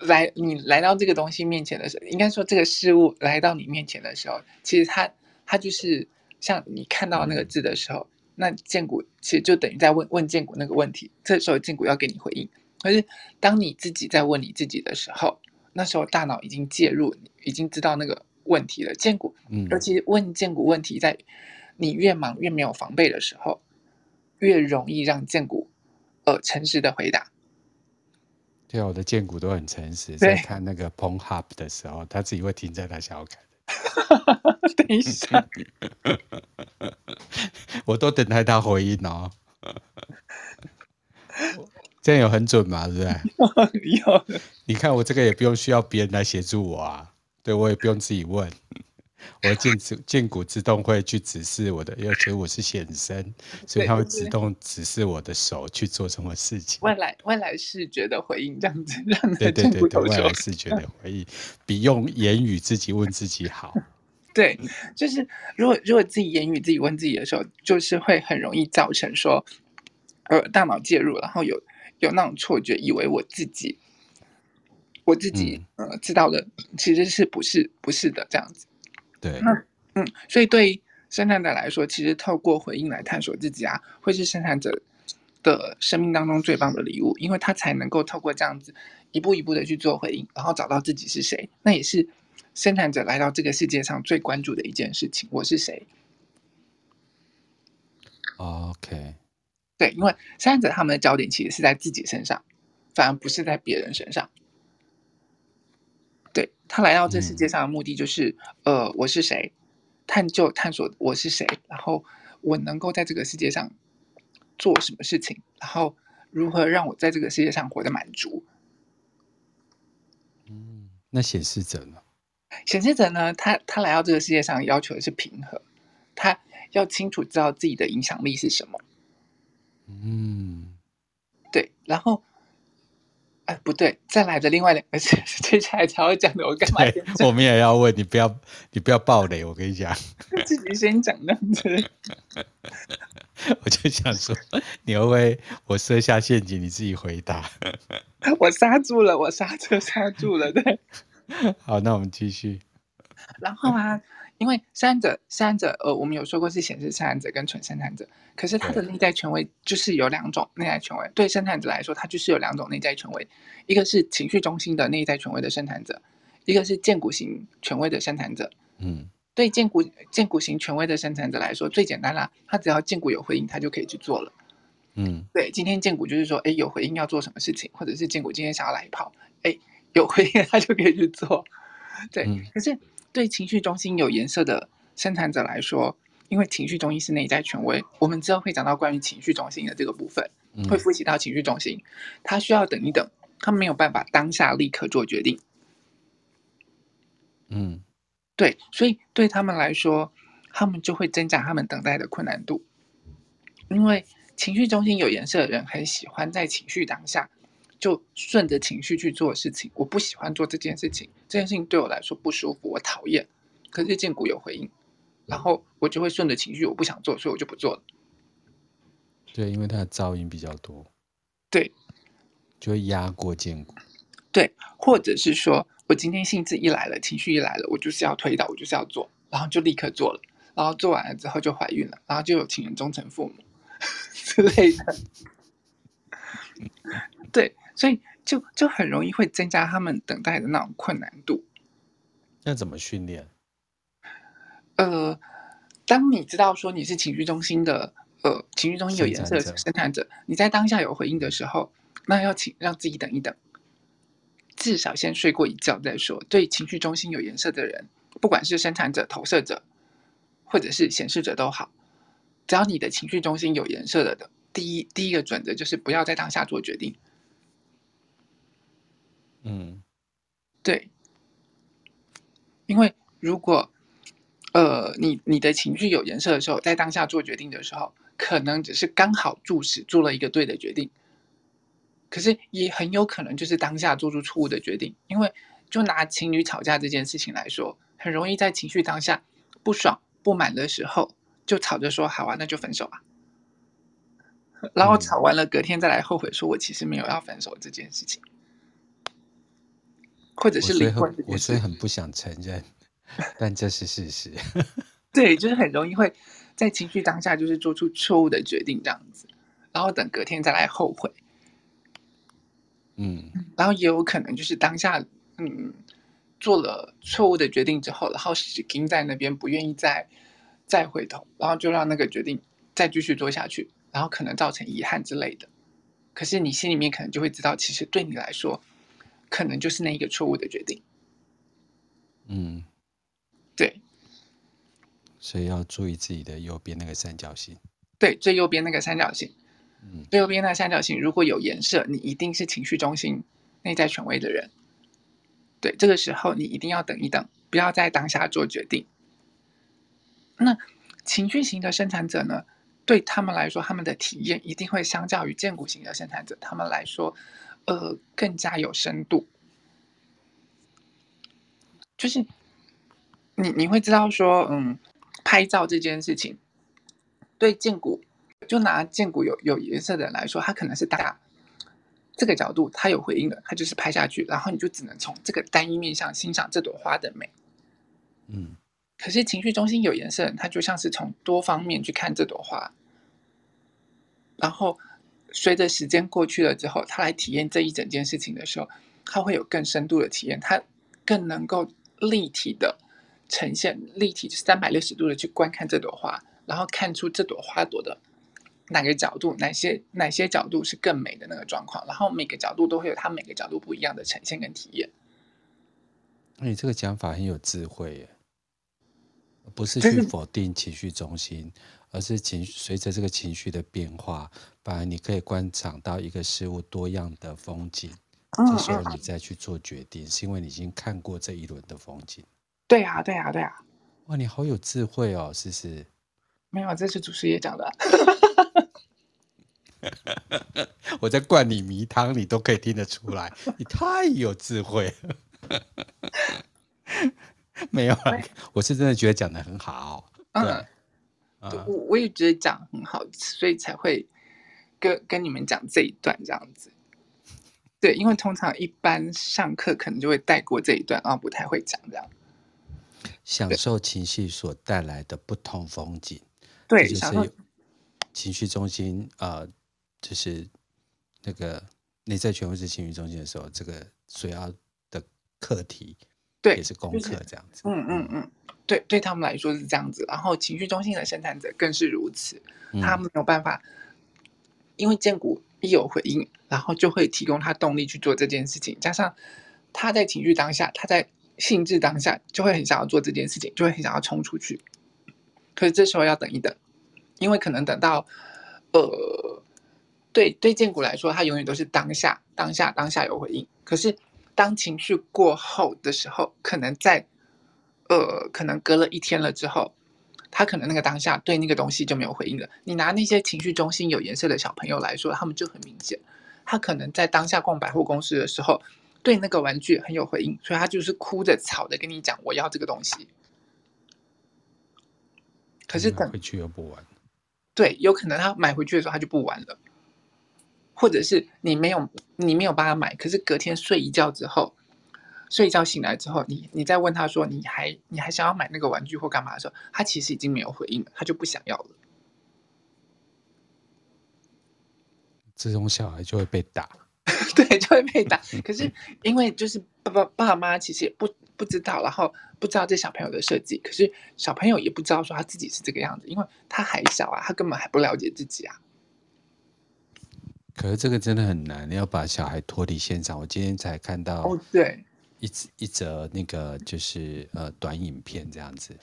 来你来到这个东西面前的时候，应该说这个事物来到你面前的时候，其实它它就是像你看到那个字的时候，那剑骨其实就等于在问问剑骨那个问题，这时候剑骨要给你回应。可是当你自己在问你自己的时候，那时候大脑已经介入，已经知道那个问题了。剑骨，嗯，尤其问剑骨问题在。你越忙越没有防备的时候，越容易让剑骨呃诚实的回答。对啊，我的荐骨都很诚实，在看那个 Pornhub 的时候，他自己会停在他想要看的。等一下，我都等待他回应哦。这样有很准吗？对不对？有。你看我这个也不用需要别人来协助我啊，对，我也不用自己问。我的荐骨自动会去指示我的，因为我是显身，所以它会自动指示我的手去做什么事情。外来外来视觉的回应，这样子让对对对对，外来视觉的回应比用言语自己问自己好。对，就是如果如果自己言语自己问自己的时候，就是会很容易造成说，呃，大脑介入，然后有有那种错觉，以为我自己我自己、嗯、呃知道的其实是不是不是的这样子。对，嗯，所以对生产者来说，其实透过回应来探索自己啊，会是生产者的生命当中最棒的礼物，因为他才能够透过这样子一步一步的去做回应，然后找到自己是谁。那也是生产者来到这个世界上最关注的一件事情：我是谁？OK，对，因为生产者他们的焦点其实是在自己身上，反而不是在别人身上。对，他来到这世界上的目的就是，嗯、呃，我是谁？探究、探索我是谁，然后我能够在这个世界上做什么事情，然后如何让我在这个世界上活得满足。嗯，那显示者呢？显示者呢？他他来到这个世界上要求的是平和，他要清楚知道自己的影响力是什么。嗯，对，然后。哎，不对，再来的另外两个 是接下来才会讲的。我干嘛？我们也要问你，不要你不要暴雷。我跟你讲，自己先讲这样子。我就想说，你会不会我设下陷阱，你自己回答？我刹住了，我刹车刹住了。对，好，那我们继续。然后啊。因为生产者，生产者，呃，我们有说过是显示生产者跟纯生产者，可是他的内在权威就是有两种内在权威。对生产者来说，他就是有两种内在权威，一个是情绪中心的内在权威的生产者，一个是荐骨型权威的生产者。嗯，对荐骨荐骨型权威的生产者来说，最简单啦，他只要荐骨有回应，他就可以去做了。嗯，对，今天荐股就是说，哎，有回应要做什么事情，或者是荐股今天想要来一炮，哎，有回应 他就可以去做。对，嗯、可是。对情绪中心有颜色的生产者来说，因为情绪中心是内在权威，我们之后会讲到关于情绪中心的这个部分，会复习到情绪中心，他需要等一等，他没有办法当下立刻做决定。嗯，对，所以对他们来说，他们就会增加他们等待的困难度，因为情绪中心有颜色的人很喜欢在情绪当下。就顺着情绪去做事情，我不喜欢做这件事情，这件事情对我来说不舒服，我讨厌。可是荐骨有回应，然后我就会顺着情绪，我不想做，所以我就不做了。对，因为它的噪音比较多。对，就会压过荐骨。对，或者是说我今天兴致一来了，情绪一来了，我就是要推倒，我就是要做，然后就立刻做了，然后做完了之后就怀孕了，然后就有情人终成父母 之类的。对。所以就就很容易会增加他们等待的那种困难度。那怎么训练？呃，当你知道说你是情绪中心的，呃，情绪中心有颜色的生产者，你在当下有回应的时候，那要请让自己等一等，至少先睡过一觉再说。对情绪中心有颜色的人，不管是生产者、投射者，或者是显示者都好，只要你的情绪中心有颜色的的，第一第一个准则就是不要在当下做决定。嗯，对，因为如果呃，你你的情绪有颜色的时候，在当下做决定的时候，可能只是刚好注视做了一个对的决定，可是也很有可能就是当下做出错误的决定。因为就拿情侣吵架这件事情来说，很容易在情绪当下不爽不满的时候，就吵着说好啊，那就分手吧，然后吵完了，隔天再来后悔说，我其实没有要分手这件事情。或者是离婚，我虽然很不想承认，但这是事实。对，就是很容易会在情绪当下就是做出错误的决定这样子，然后等隔天再来后悔。嗯，然后也有可能就是当下嗯做了错误的决定之后，然后死盯在那边不愿意再再回头，然后就让那个决定再继续做下去，然后可能造成遗憾之类的。可是你心里面可能就会知道，其实对你来说。可能就是那一个错误的决定，嗯，对，所以要注意自己的右边那个三角形，对，最右边那个三角形，嗯，最右边那个三角形如果有颜色，你一定是情绪中心、内在权威的人，对，这个时候你一定要等一等，不要在当下做决定。那情绪型的生产者呢？对他们来说，他们的体验一定会相较于建骨型的生产者，他们来说。呃，更加有深度，就是你你会知道说，嗯，拍照这件事情，对建骨，就拿建骨有有颜色的人来说，他可能是大这个角度，他有回应的，他就是拍下去，然后你就只能从这个单一面向欣赏这朵花的美，嗯，可是情绪中心有颜色，它就像是从多方面去看这朵花，然后随着时间过去了之后，他来体验这一整件事情的时候，他会有更深度的体验，他更能够立体的呈现，立体三百六十度的去观看这朵花，然后看出这朵花朵的哪个角度，哪些哪些角度是更美的那个状况，然后每个角度都会有它每个角度不一样的呈现跟体验。那你这个讲法很有智慧耶。不是去否定情绪中心，而是情随着这个情绪的变化，反而你可以观赏到一个事物多样的风景。这时候你再去做决定，是因为你已经看过这一轮的风景。对啊，对啊，对啊！哇，你好有智慧哦，思思。没有，这是祖师爷讲的。我在灌你迷汤，你都可以听得出来，你太有智慧了。没有啊，我是真的觉得讲的很好。对，嗯，我我也觉得讲很好，所以才会跟跟你们讲这一段这样子。对，因为通常一般上课可能就会带过这一段，啊不太会讲这样。享受情绪所带来的不同风景，对，就是情绪中心啊，呃，就是那个内在权威是情绪中心的时候，这个所要的课题。对，也是功课这样子。嗯嗯嗯，对，对他们来说是这样子。然后情绪中心的生产者更是如此，嗯、他们没有办法，因为荐骨一有回应，然后就会提供他动力去做这件事情。加上他在情绪当下，他在兴致当下，就会很想要做这件事情，就会很想要冲出去。可是这时候要等一等，因为可能等到，呃，对对，荐骨来说，他永远都是当下，当下，当下有回应。可是。当情绪过后的时候，可能在，呃，可能隔了一天了之后，他可能那个当下对那个东西就没有回应了。你拿那些情绪中心有颜色的小朋友来说，他们就很明显，他可能在当下逛百货公司的时候，对那个玩具很有回应，所以他就是哭着吵着跟你讲我要这个东西。可是等回去又不玩，对，有可能他买回去的时候他就不玩了。或者是你没有你没有帮他买，可是隔天睡一觉之后，睡一觉醒来之后，你你再问他说你还你还想要买那个玩具或干嘛的时候，他其实已经没有回应了，他就不想要了。这种小孩就会被打，对，就会被打。可是因为就是爸爸爸妈其实也不不知道，然后不知道这小朋友的设计，可是小朋友也不知道说他自己是这个样子，因为他还小啊，他根本还不了解自己啊。可是这个真的很难，你要把小孩脱离现场。我今天才看到哦，对，一一则那个就是呃短影片这样子，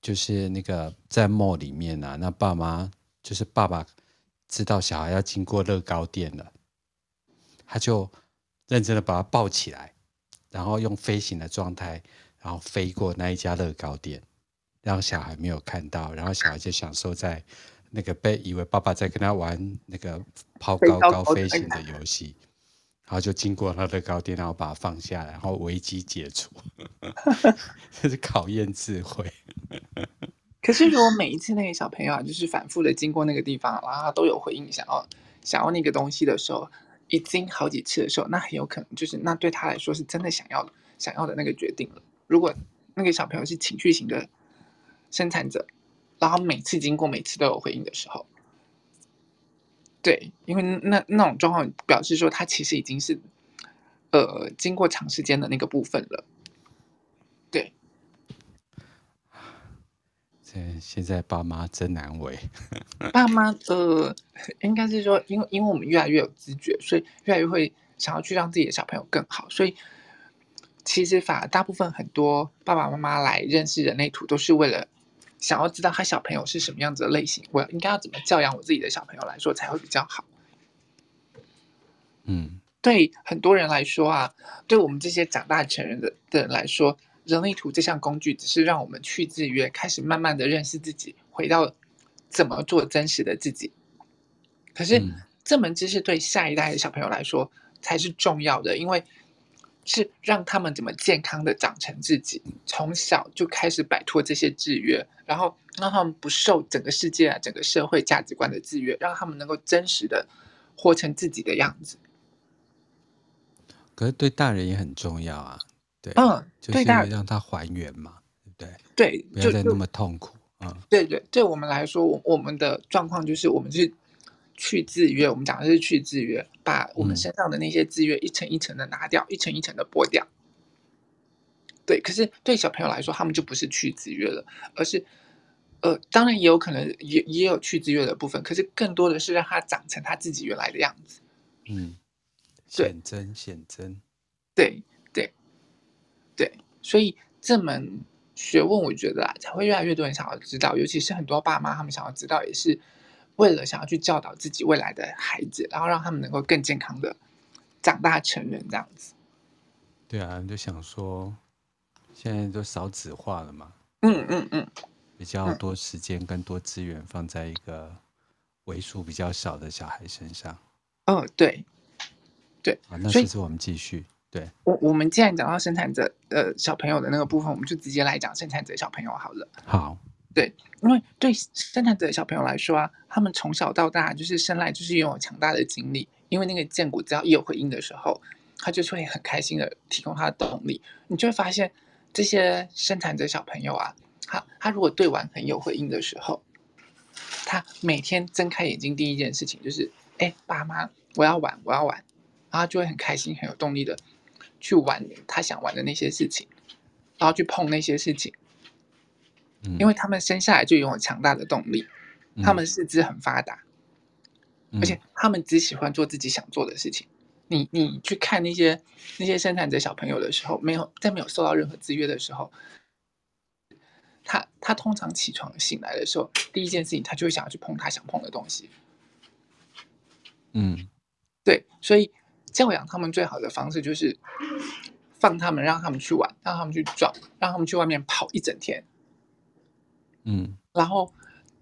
就是那个在 mall 里面啊，那爸妈就是爸爸知道小孩要经过乐高店了，他就认真的把他抱起来，然后用飞行的状态，然后飞过那一家乐高店，让小孩没有看到，然后小孩就享受在。那个被以为爸爸在跟他玩那个抛高高飞行的游戏，然后就经过他的高点，然后把它放下来，然后危机解除，这是考验智慧。可是如果每一次那个小朋友啊，就是反复的经过那个地方，然后他都有回应，想要想要那个东西的时候，已经好几次的时候，那很有可能就是那对他来说是真的想要想要的那个决定了。如果那个小朋友是情绪型的生产者。然后每次经过，每次都有回应的时候，对，因为那那种状况表示说他其实已经是，呃，经过长时间的那个部分了，对。现现在爸妈真难为。爸妈呃，应该是说，因为因为我们越来越有知觉，所以越来越会想要去让自己的小朋友更好，所以其实反而大部分很多爸爸妈妈来认识人类图都是为了。想要知道他小朋友是什么样子的类型，我应该要怎么教养我自己的小朋友来说才会比较好？嗯，对很多人来说啊，对我们这些长大成人的的人来说，人类图这项工具只是让我们去制约，开始慢慢的认识自己，回到怎么做真实的自己。可是、嗯、这门知识对下一代的小朋友来说才是重要的，因为。是让他们怎么健康的长成自己，从小就开始摆脱这些制约，然后让他们不受整个世界啊、整个社会价值观的制约，让他们能够真实的活成自己的样子。可是对大人也很重要啊，对，嗯，就是让他还原嘛，对对，不要再那么痛苦嗯。对对，对我们来说，我我们的状况就是，我们是去制约，我们讲的是去制约，把我们身上的那些制约一层一层的拿掉，嗯、一层一层的剥掉。对，可是对小朋友来说，他们就不是去制约了，而是。呃，当然也有可能也也有去制约的部分，可是更多的是让他长成他自己原来的样子。嗯，显真显真，对对对，所以这门学问，我觉得啊，才会越来越多人想要知道，尤其是很多爸妈他们想要知道，也是为了想要去教导自己未来的孩子，然后让他们能够更健康的长大成人这样子。对啊，就想说，现在都少子化了嘛。嗯嗯嗯。比较多时间跟多资源放在一个为数比较少的小孩身上。哦，对，对，啊，那其实我们继续。对，我我们既然讲到生产者呃小朋友的那个部分，我们就直接来讲生产者小朋友好了。好，对，因为对生产者小朋友来说啊，他们从小到大就是生来就是拥有强大的精力，因为那个荐骨只要一有回应的时候，他就会很开心的提供他的动力。你就会发现这些生产者小朋友啊。他他如果对玩很有回应的时候，他每天睁开眼睛第一件事情就是，哎，爸妈，我要玩，我要玩，然后就会很开心、很有动力的去玩他想玩的那些事情，然后去碰那些事情，因为他们生下来就拥有强大的动力，他们四肢很发达，而且他们只喜欢做自己想做的事情。你你去看那些那些生产者小朋友的时候，没有在没有受到任何制约的时候。他他通常起床醒来的时候，第一件事情他就会想要去碰他想碰的东西。嗯，对，所以教养他们最好的方式就是放他们，让他们去玩，让他们去撞，让他们去外面跑一整天。嗯，然后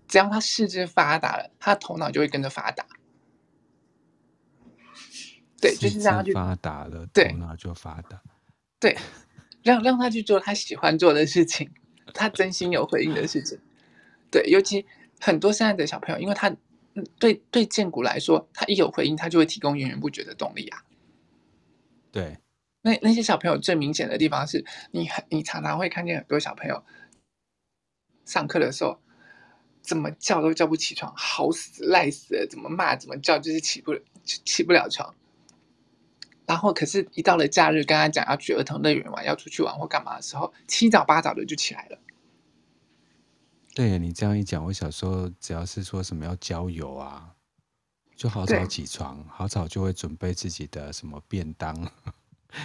只要他四肢发达了，他的头脑就会跟着发达。对，就是让他去发达了，头脑就发达。对，让让他去做他喜欢做的事情。他真心有回应的事情，对，尤其很多现在的小朋友，因为他对对荐骨来说，他一有回应，他就会提供源源不绝的动力啊。对，那那些小朋友最明显的地方是，你很你常常会看见很多小朋友上课的时候，怎么叫都叫不起床，好死赖死了，怎么骂怎么叫就是起不起不了床。然后，可是，一到了假日，跟他讲要去儿童乐园玩，要出去玩或干嘛的时候，七早八早的就起来了。对，你这样一讲，我小时候只要是说什么要郊游啊，就好早起床，好早就会准备自己的什么便当、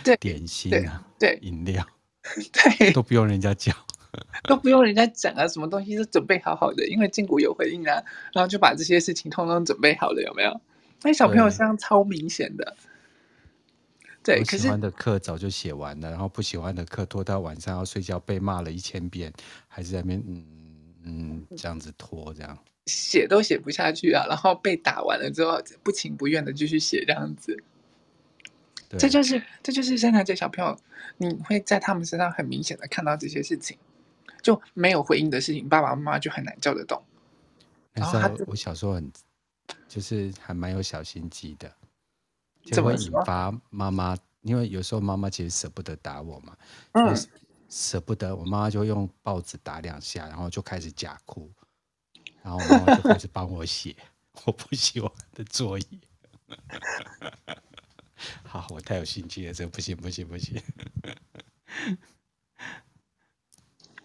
对 点心啊、对饮料，对，都不用人家叫，都不用人家讲啊，什么东西都准备好好的，因为筋骨有回应啊，然后就把这些事情通通准备好了，有没有？那小朋友身上超明显的。对，我喜欢的课早就写完了，然后不喜欢的课拖到晚上要睡觉，被骂了一千遍，还是在那边嗯嗯这样子拖，这样写都写不下去啊，然后被打完了之后不情不愿的继续写这样子。对，这就是这就是现在这小朋友，你会在他们身上很明显的看到这些事情，就没有回应的事情，爸爸妈妈就很难叫得动。然后他我小时候很就是还蛮有小心机的。就会引发妈妈，因为有时候妈妈其实舍不得打我嘛，嗯，舍不得，我妈妈就会用报纸打两下，然后就开始假哭，然后妈妈就开始帮我写 我不喜欢的作业。好，我太有心机了，这不行不行不行。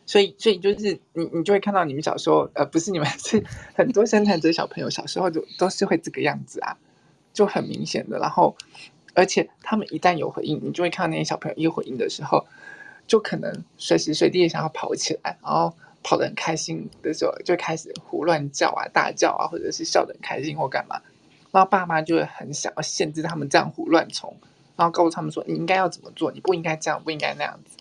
所以，所以就是你，你就会看到你们小时候，呃，不是你们，是很多生产者小朋友小时候就都是会这个样子啊。就很明显的，然后，而且他们一旦有回应，你就会看到那些小朋友一回应的时候，就可能随时随地想要跑起来，然后跑得很开心的时候，就开始胡乱叫啊、大叫啊，或者是笑得很开心或干嘛，然后爸妈就会很想要限制他们这样胡乱冲，然后告诉他们说你应该要怎么做，你不应该这样，不应该那样子。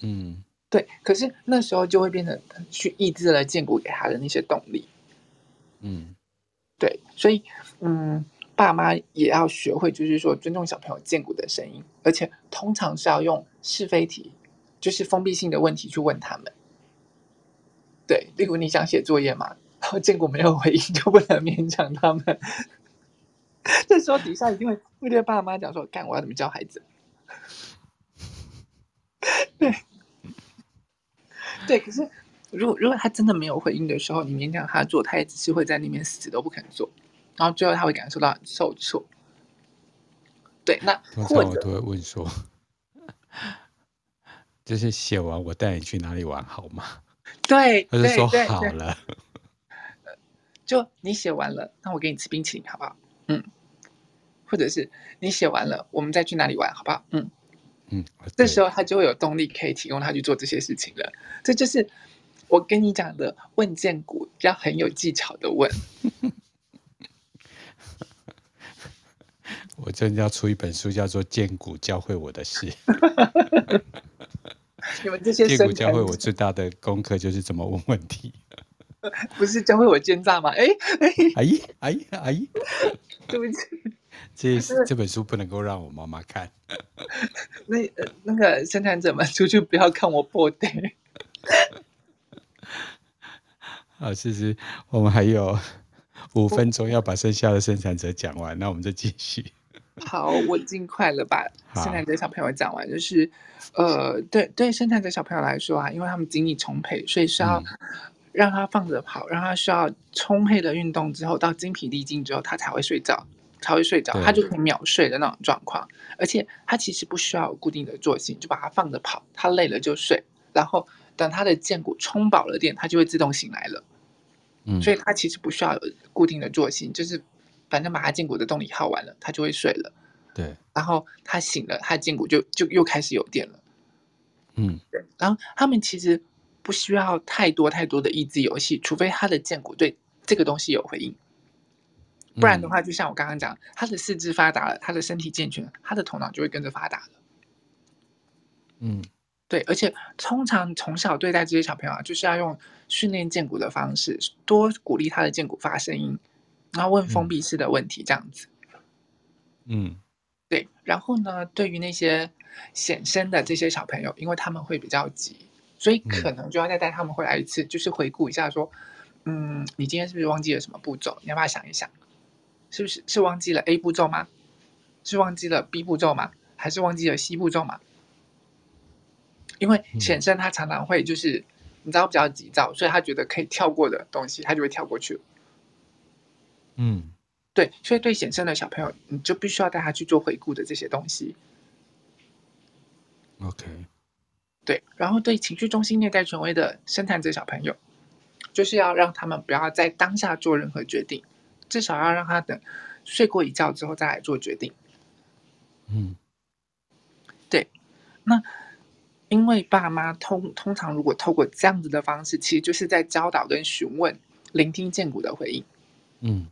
嗯，对。可是那时候就会变成去抑制了荐骨给他的那些动力。嗯，对，所以嗯。爸妈也要学会，就是说尊重小朋友荐骨的声音，而且通常是要用是非题，就是封闭性的问题去问他们。对，例如你想写作业嘛，然后荐骨没有回应，就不能勉强他们。这时候底下一定会会对爸妈讲说：“干，我要怎么教孩子？” 对，对，可是如果如果他真的没有回应的时候，你勉强他做，他也只是会在那边死都不肯做，然后最后他会感受到很受挫。对，那通常我都会问说，就是写完我带你去哪里玩好吗？对，他就说好了。就你写完了，那我给你吃冰淇淋好不好？嗯。或者是你写完了，我们再去哪里玩好不好？嗯嗯，这时候他就会有动力可以提供他去做这些事情了。这就是我跟你讲的问荐股要很有技巧的问。我真的要出一本书，叫做《荐股教会我的事》。你们这些荐骨教会我最大的功课就是怎么问问题。不是教会我奸诈吗？哎哎，阿姨阿姨阿姨，对不起。这这本书不能够让我妈妈看。那呃那个生产者们 出去不要看我破袋。好，其实我们还有五分钟要把剩下的生产者讲完，那我们就继续。好，我尽快了把生产者小朋友讲完。就是呃，对对，生产者小朋友来说啊，因为他们精力充沛，所以是要让他放着跑，让他需要充沛的运动之后，到精疲力尽之后，他才会睡觉。才会睡着，他就可以秒睡的那种状况，而且他其实不需要有固定的作息，就把它放着跑，他累了就睡，然后等他的荐骨充饱了电，他就会自动醒来了。嗯，所以他其实不需要有固定的作息，就是反正把他荐骨的动力耗完了，他就会睡了。对，然后他醒了，他的荐骨就就又开始有电了。嗯，对，然后他们其实不需要太多太多的益智游戏，除非他的荐骨对这个东西有回应。不然的话，就像我刚刚讲，他的四肢发达了，他的身体健全，他的头脑就会跟着发达了。嗯，对，而且通常从小对待这些小朋友啊，就是要用训练荐骨的方式，多鼓励他的荐骨发声音，然后问封闭式的问题，这样子。嗯，对。然后呢，对于那些显生的这些小朋友，因为他们会比较急，所以可能就要再带他们回来一次，就是回顾一下，说，嗯，你今天是不是忘记了什么步骤？你要不要想一想？是不是是忘记了 A 步骤吗？是忘记了 B 步骤吗？还是忘记了 C 步骤吗？因为显生他常常会就是、嗯、你知道比较急躁，所以他觉得可以跳过的东西，他就会跳过去。嗯，对，所以对显生的小朋友，你就必须要带他去做回顾的这些东西。OK，对，然后对情绪中心虐待权威的生产者小朋友，就是要让他们不要在当下做任何决定。至少要让他等睡过一觉之后再来做决定。嗯，对。那因为爸妈通通常如果透过这样子的方式，其实就是在教导跟询问、聆听见骨的回应。嗯，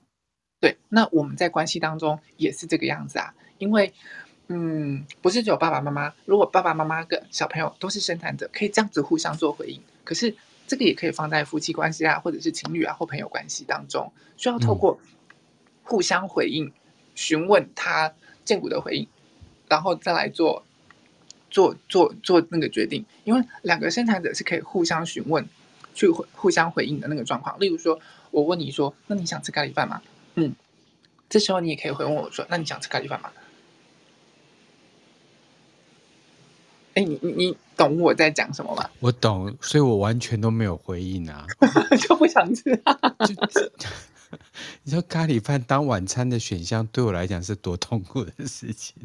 对。那我们在关系当中也是这个样子啊。因为，嗯，不是只有爸爸妈妈。如果爸爸妈妈跟小朋友都是生产者，可以这样子互相做回应。可是。这个也可以放在夫妻关系啊，或者是情侣啊或朋友关系当中，需要透过互相回应、询问他见骨的回应，然后再来做做做做那个决定。因为两个生产者是可以互相询问、去互相回应的那个状况。例如说，我问你说：“那你想吃咖喱饭吗？”嗯，这时候你也可以回问我说：“那你想吃咖喱饭吗？”哎，你你你懂我在讲什么吗？我懂，所以我完全都没有回应啊，就不想吃啊。你说咖喱饭当晚餐的选项，对我来讲是多痛苦的事情。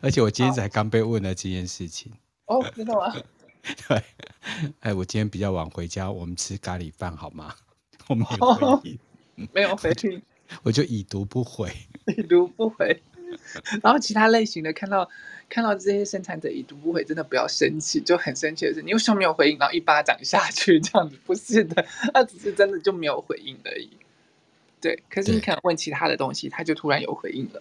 而且我今天才刚被问了这件事情。哦，真的吗？对。哎，我今天比较晚回家，我们吃咖喱饭好吗？我没有回应，哦、没有回应，我就已读不回，已读不回。然后其他类型的看到。看到这些生产者已读不回，真的不要生气，就很生气的是，你为什么没有回应？然后一巴掌下去，这样子不是的，他只是真的就没有回应而已。对，可是你可能问其他的东西，他就突然有回应了。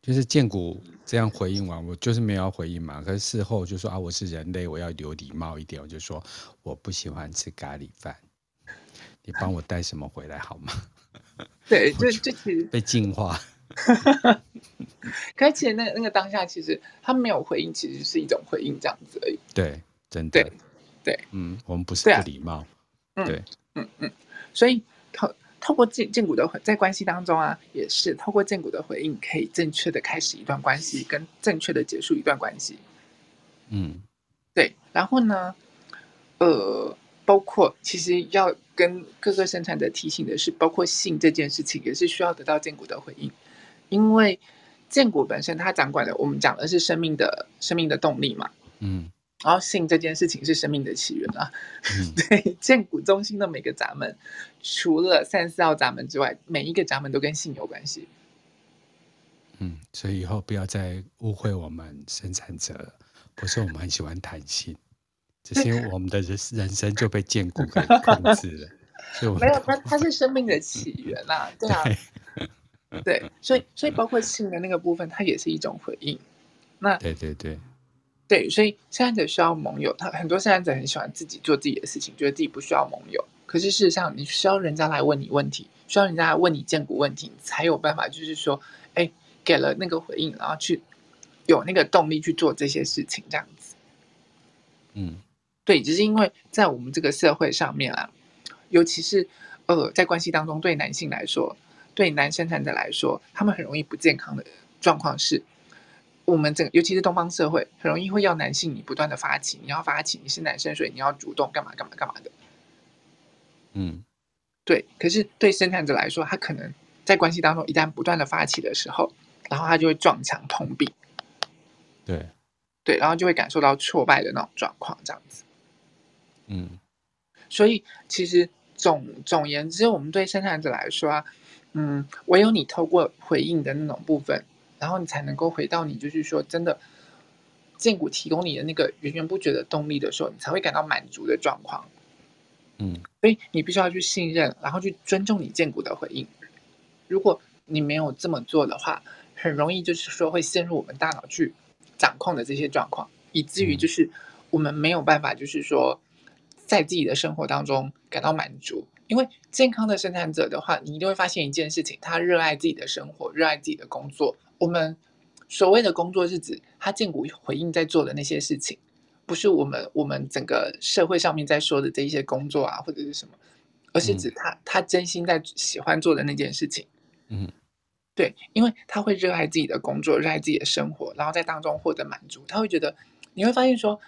就是建谷这样回应完，我就是没有要回应嘛。可是事后就说啊，我是人类，我要有礼貌一点，我就说我不喜欢吃咖喱饭，你帮我带什么回来好吗？对，就就其实被净化。而且那那个当下，其实他没有回应，其实是一种回应，这样子而已。对，真的。对，对，嗯，我们不是不礼貌。对、嗯嗯。所以透透过荐荐骨的，在关系当中啊，也是透过荐骨的回应，可以正确的开始一段关系，跟正确的结束一段关系。嗯，对。然后呢，呃，包括其实要跟各个生产者提醒的是，包括性这件事情也是需要得到荐骨的回应，因为建骨本身它掌管的，我们讲的是生命的生命的动力嘛，嗯，然后性这件事情是生命的起源啊，嗯、对，建骨中心的每个闸门，除了三四号闸门之外，每一个闸门都跟性有关系。嗯，所以以后不要再误会我们生产者了，不是我们很喜欢谈性，只是因为我们的人人生就被建骨给控制了。所以我 没有，它它是生命的起源啊，对啊，对，对，所以所以包括性的那个部分，它也是一种回应。那对对对对，所以现在者需要盟友，他很多现在者很喜欢自己做自己的事情，觉得自己不需要盟友。可是事实上，你需要人家来问你问题，需要人家来问你荐骨问题，才有办法，就是说，哎。给了那个回应，然后去有那个动力去做这些事情，这样子。嗯，对，只是因为在我们这个社会上面啊，尤其是呃，在关系当中，对男性来说，对男生产者来说，他们很容易不健康的状况是，我们整个尤其是东方社会，很容易会要男性你不断的发起，你要发起，你是男生，所以你要主动干嘛干嘛干嘛的。嗯，对。可是对生产者来说，他可能在关系当中一旦不断的发起的时候，然后他就会撞墙碰壁，对，对，然后就会感受到挫败的那种状况，这样子。嗯，所以其实总总言之，我们对生产者来说啊，嗯，唯有你透过回应的那种部分，然后你才能够回到你就是说真的，荐骨提供你的那个源源不绝的动力的时候，你才会感到满足的状况。嗯，所以你必须要去信任，然后去尊重你荐骨的回应。如果你没有这么做的话，很容易就是说会陷入我们大脑去掌控的这些状况，以至于就是我们没有办法就是说在自己的生活当中感到满足。因为健康的生产者的话，你一定会发现一件事情：他热爱自己的生活，热爱自己的工作。我们所谓的工作是指他荐骨回应在做的那些事情，不是我们我们整个社会上面在说的这一些工作啊或者是什么，而是指他他真心在喜欢做的那件事情。嗯。对，因为他会热爱自己的工作，热爱自己的生活，然后在当中获得满足。他会觉得，你会发现说，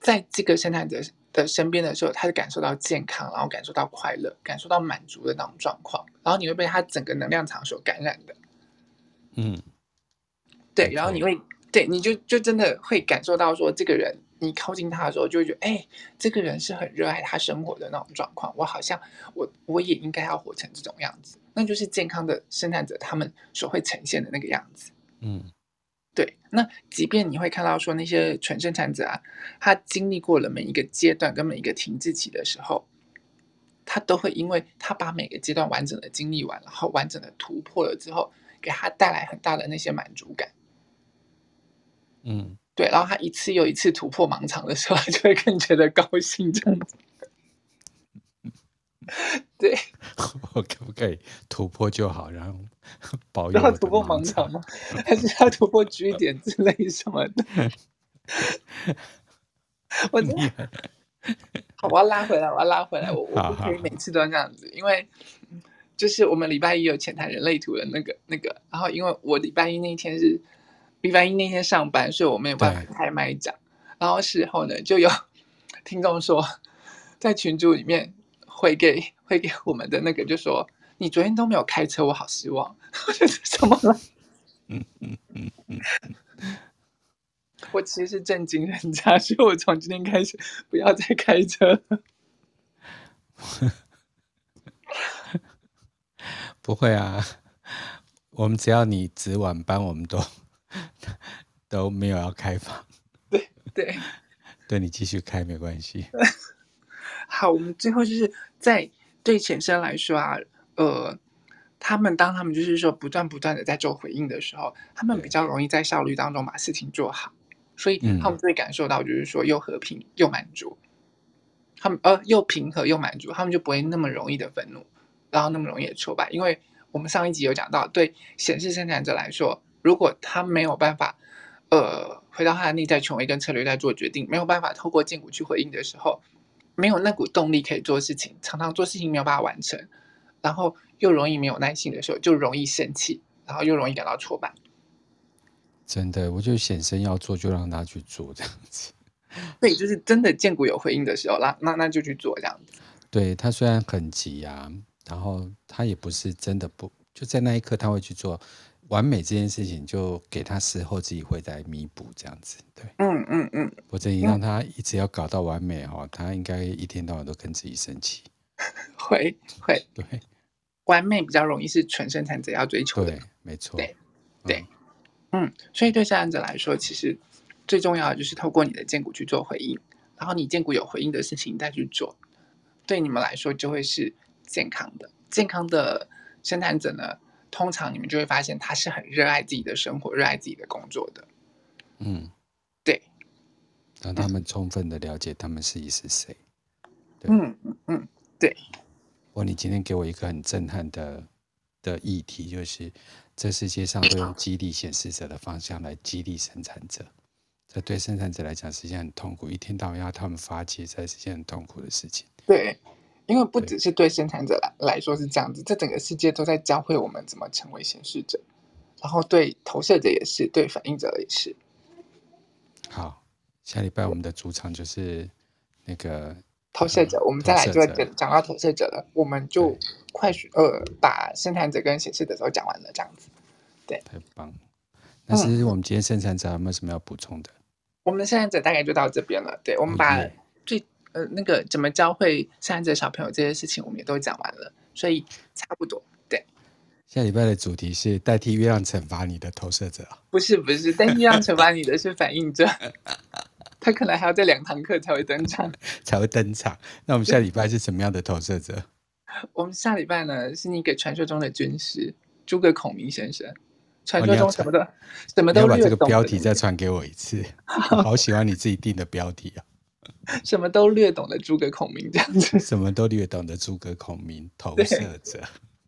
在这个生产者的身边的时候，他是感受到健康，然后感受到快乐，感受到满足的那种状况。然后你会被他整个能量场所感染的。嗯，对，然后你会，对，你就就真的会感受到说，这个人，你靠近他的时候，就会觉得，哎，这个人是很热爱他生活的那种状况。我好像，我我也应该要活成这种样子。那就是健康的生产者，他们所会呈现的那个样子。嗯，对。那即便你会看到说那些纯生产者啊，他经历过了每一个阶段跟每一个停滞期的时候，他都会因为他把每个阶段完整的经历完，然后完整的突破了之后，给他带来很大的那些满足感。嗯，对。然后他一次又一次突破盲肠的时候，他就会更觉得高兴这样子。对，我可不可以突破就好，然后保佑。要突破盲肠吗？还是要突破 G 点之类什么的？我真的好，我要拉回来，我要拉回来，我我不可以每次都要这样子，因为就是我们礼拜一有浅谈人类图的那个那个，然后因为我礼拜一那一天是礼拜一那天上班，所以我没有办法开麦讲。然后事后呢，就有听众说在群组里面。会给会给我们的那个就说，你昨天都没有开车，我好失望。我觉得怎么了？嗯嗯嗯嗯，我其实是震惊人家，所以我从今天开始不要再开车了。不会啊，我们只要你值晚班，我们都都没有要开房。对对，对你继续开没关系。好，我们最后就是在对浅生来说啊，呃，他们当他们就是说不断不断的在做回应的时候，他们比较容易在效率当中把事情做好，所以他们就会感受到就是说又和平又满足，他们呃又平和又满足，他们就不会那么容易的愤怒，然后那么容易的挫败，因为我们上一集有讲到，对显示生产者来说，如果他没有办法呃回到他的内在权威跟策略在做决定，没有办法透过建股去回应的时候。没有那股动力可以做事情，常常做事情没有办法完成，然后又容易没有耐心的时候，就容易生气，然后又容易感到挫败。真的，我就显身要做就让他去做这样子，对，就是真的见骨有回应的时候，那那那就去做这样子。对，他虽然很急啊，然后他也不是真的不，就在那一刻他会去做完美这件事情，就给他事后自己会再弥补这样子。对，嗯嗯嗯。否则你让他一直要搞到完美哈、嗯，他应该一天到晚都跟自己生气。会 会。对，完美比较容易是纯生产者要追求的。对，没错。对对。嗯，所以对生产者来说，其实最重要的就是透过你的荐骨去做回应，然后你荐骨有回应的事情再去做，对你们来说就会是健康的。健康的生产者呢，通常你们就会发现他是很热爱自己的生活、热爱自己的工作的。嗯，对。让他们充分的了解他们自己是谁。嗯嗯嗯，对。我你今天给我一个很震撼的的议题，就是。这世界上都用激励显示者的方向来激励生产者，这对生产者来讲是一件很痛苦，一天到晚要他们发泄，这是一件很痛苦的事情。对，因为不只是对生产者来来说是这样子，这整个世界都在教会我们怎么成为显示者，然后对投射者也是，对反应者也是。好，下礼拜我们的主场就是那个。投射者，我们再来就讲讲到投射者了，我们就快速呃把生产者跟显示的时候讲完了，这样子，对，太棒了。那其实我们今天生产者有没有什么要补充的？嗯、我们的生产者大概就到这边了，对，我们把最呃那个怎么教会生产者小朋友这些事情，我们也都讲完了，所以差不多，对。下礼拜的主题是代替月亮惩罚你的投射者，不是不是，代替月亮惩罚你的是反应者。他可能还要在两堂课才会登场，才会登场。那我们下礼拜是什么样的投射者？我们下礼拜呢，是那个传说中的军师诸葛孔明先生。传说中什么的，哦、什么都略懂。你要把这个标题再传给我一次。好喜欢你自己定的标题啊！什么都略懂的诸葛孔明这样子。什么都略懂的诸葛孔明投射者。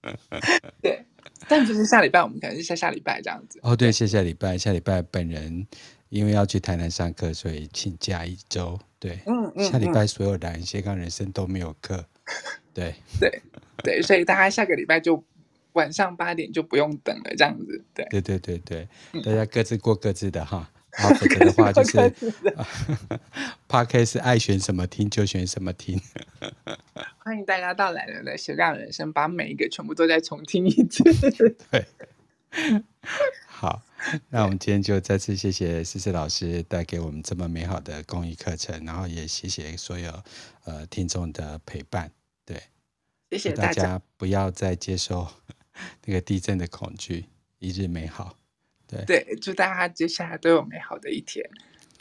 对，但就是下礼拜我们可能是下下礼拜这样子。哦，对，下下礼拜，下礼拜本人。因为要去台南上课，所以请假一周。对，嗯嗯，下礼拜所有的斜杠人生都没有课。对对对，所以大家下个礼拜就晚上八点就不用等了，这样子。对对对对对，大家各自过各自的哈。好，否则的话 就是 Podcast 爱选什么听就选什么听。欢迎大家到来人的斜杠人生，把每一个全部都再重听一次。对，好。那我们今天就再次谢谢思思老师带给我们这么美好的公益课程，然后也谢谢所有呃听众的陪伴。对，谢谢大家，大家不要再接受那个地震的恐惧，一日美好。对对，祝大家接下来都有美好的一天。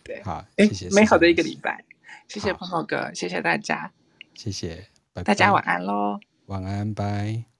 对，好，谢谢思思，美好的一个礼拜。谢谢鹏鹏哥，谢谢大家，谢谢，拜拜，大家晚安喽，晚安，拜。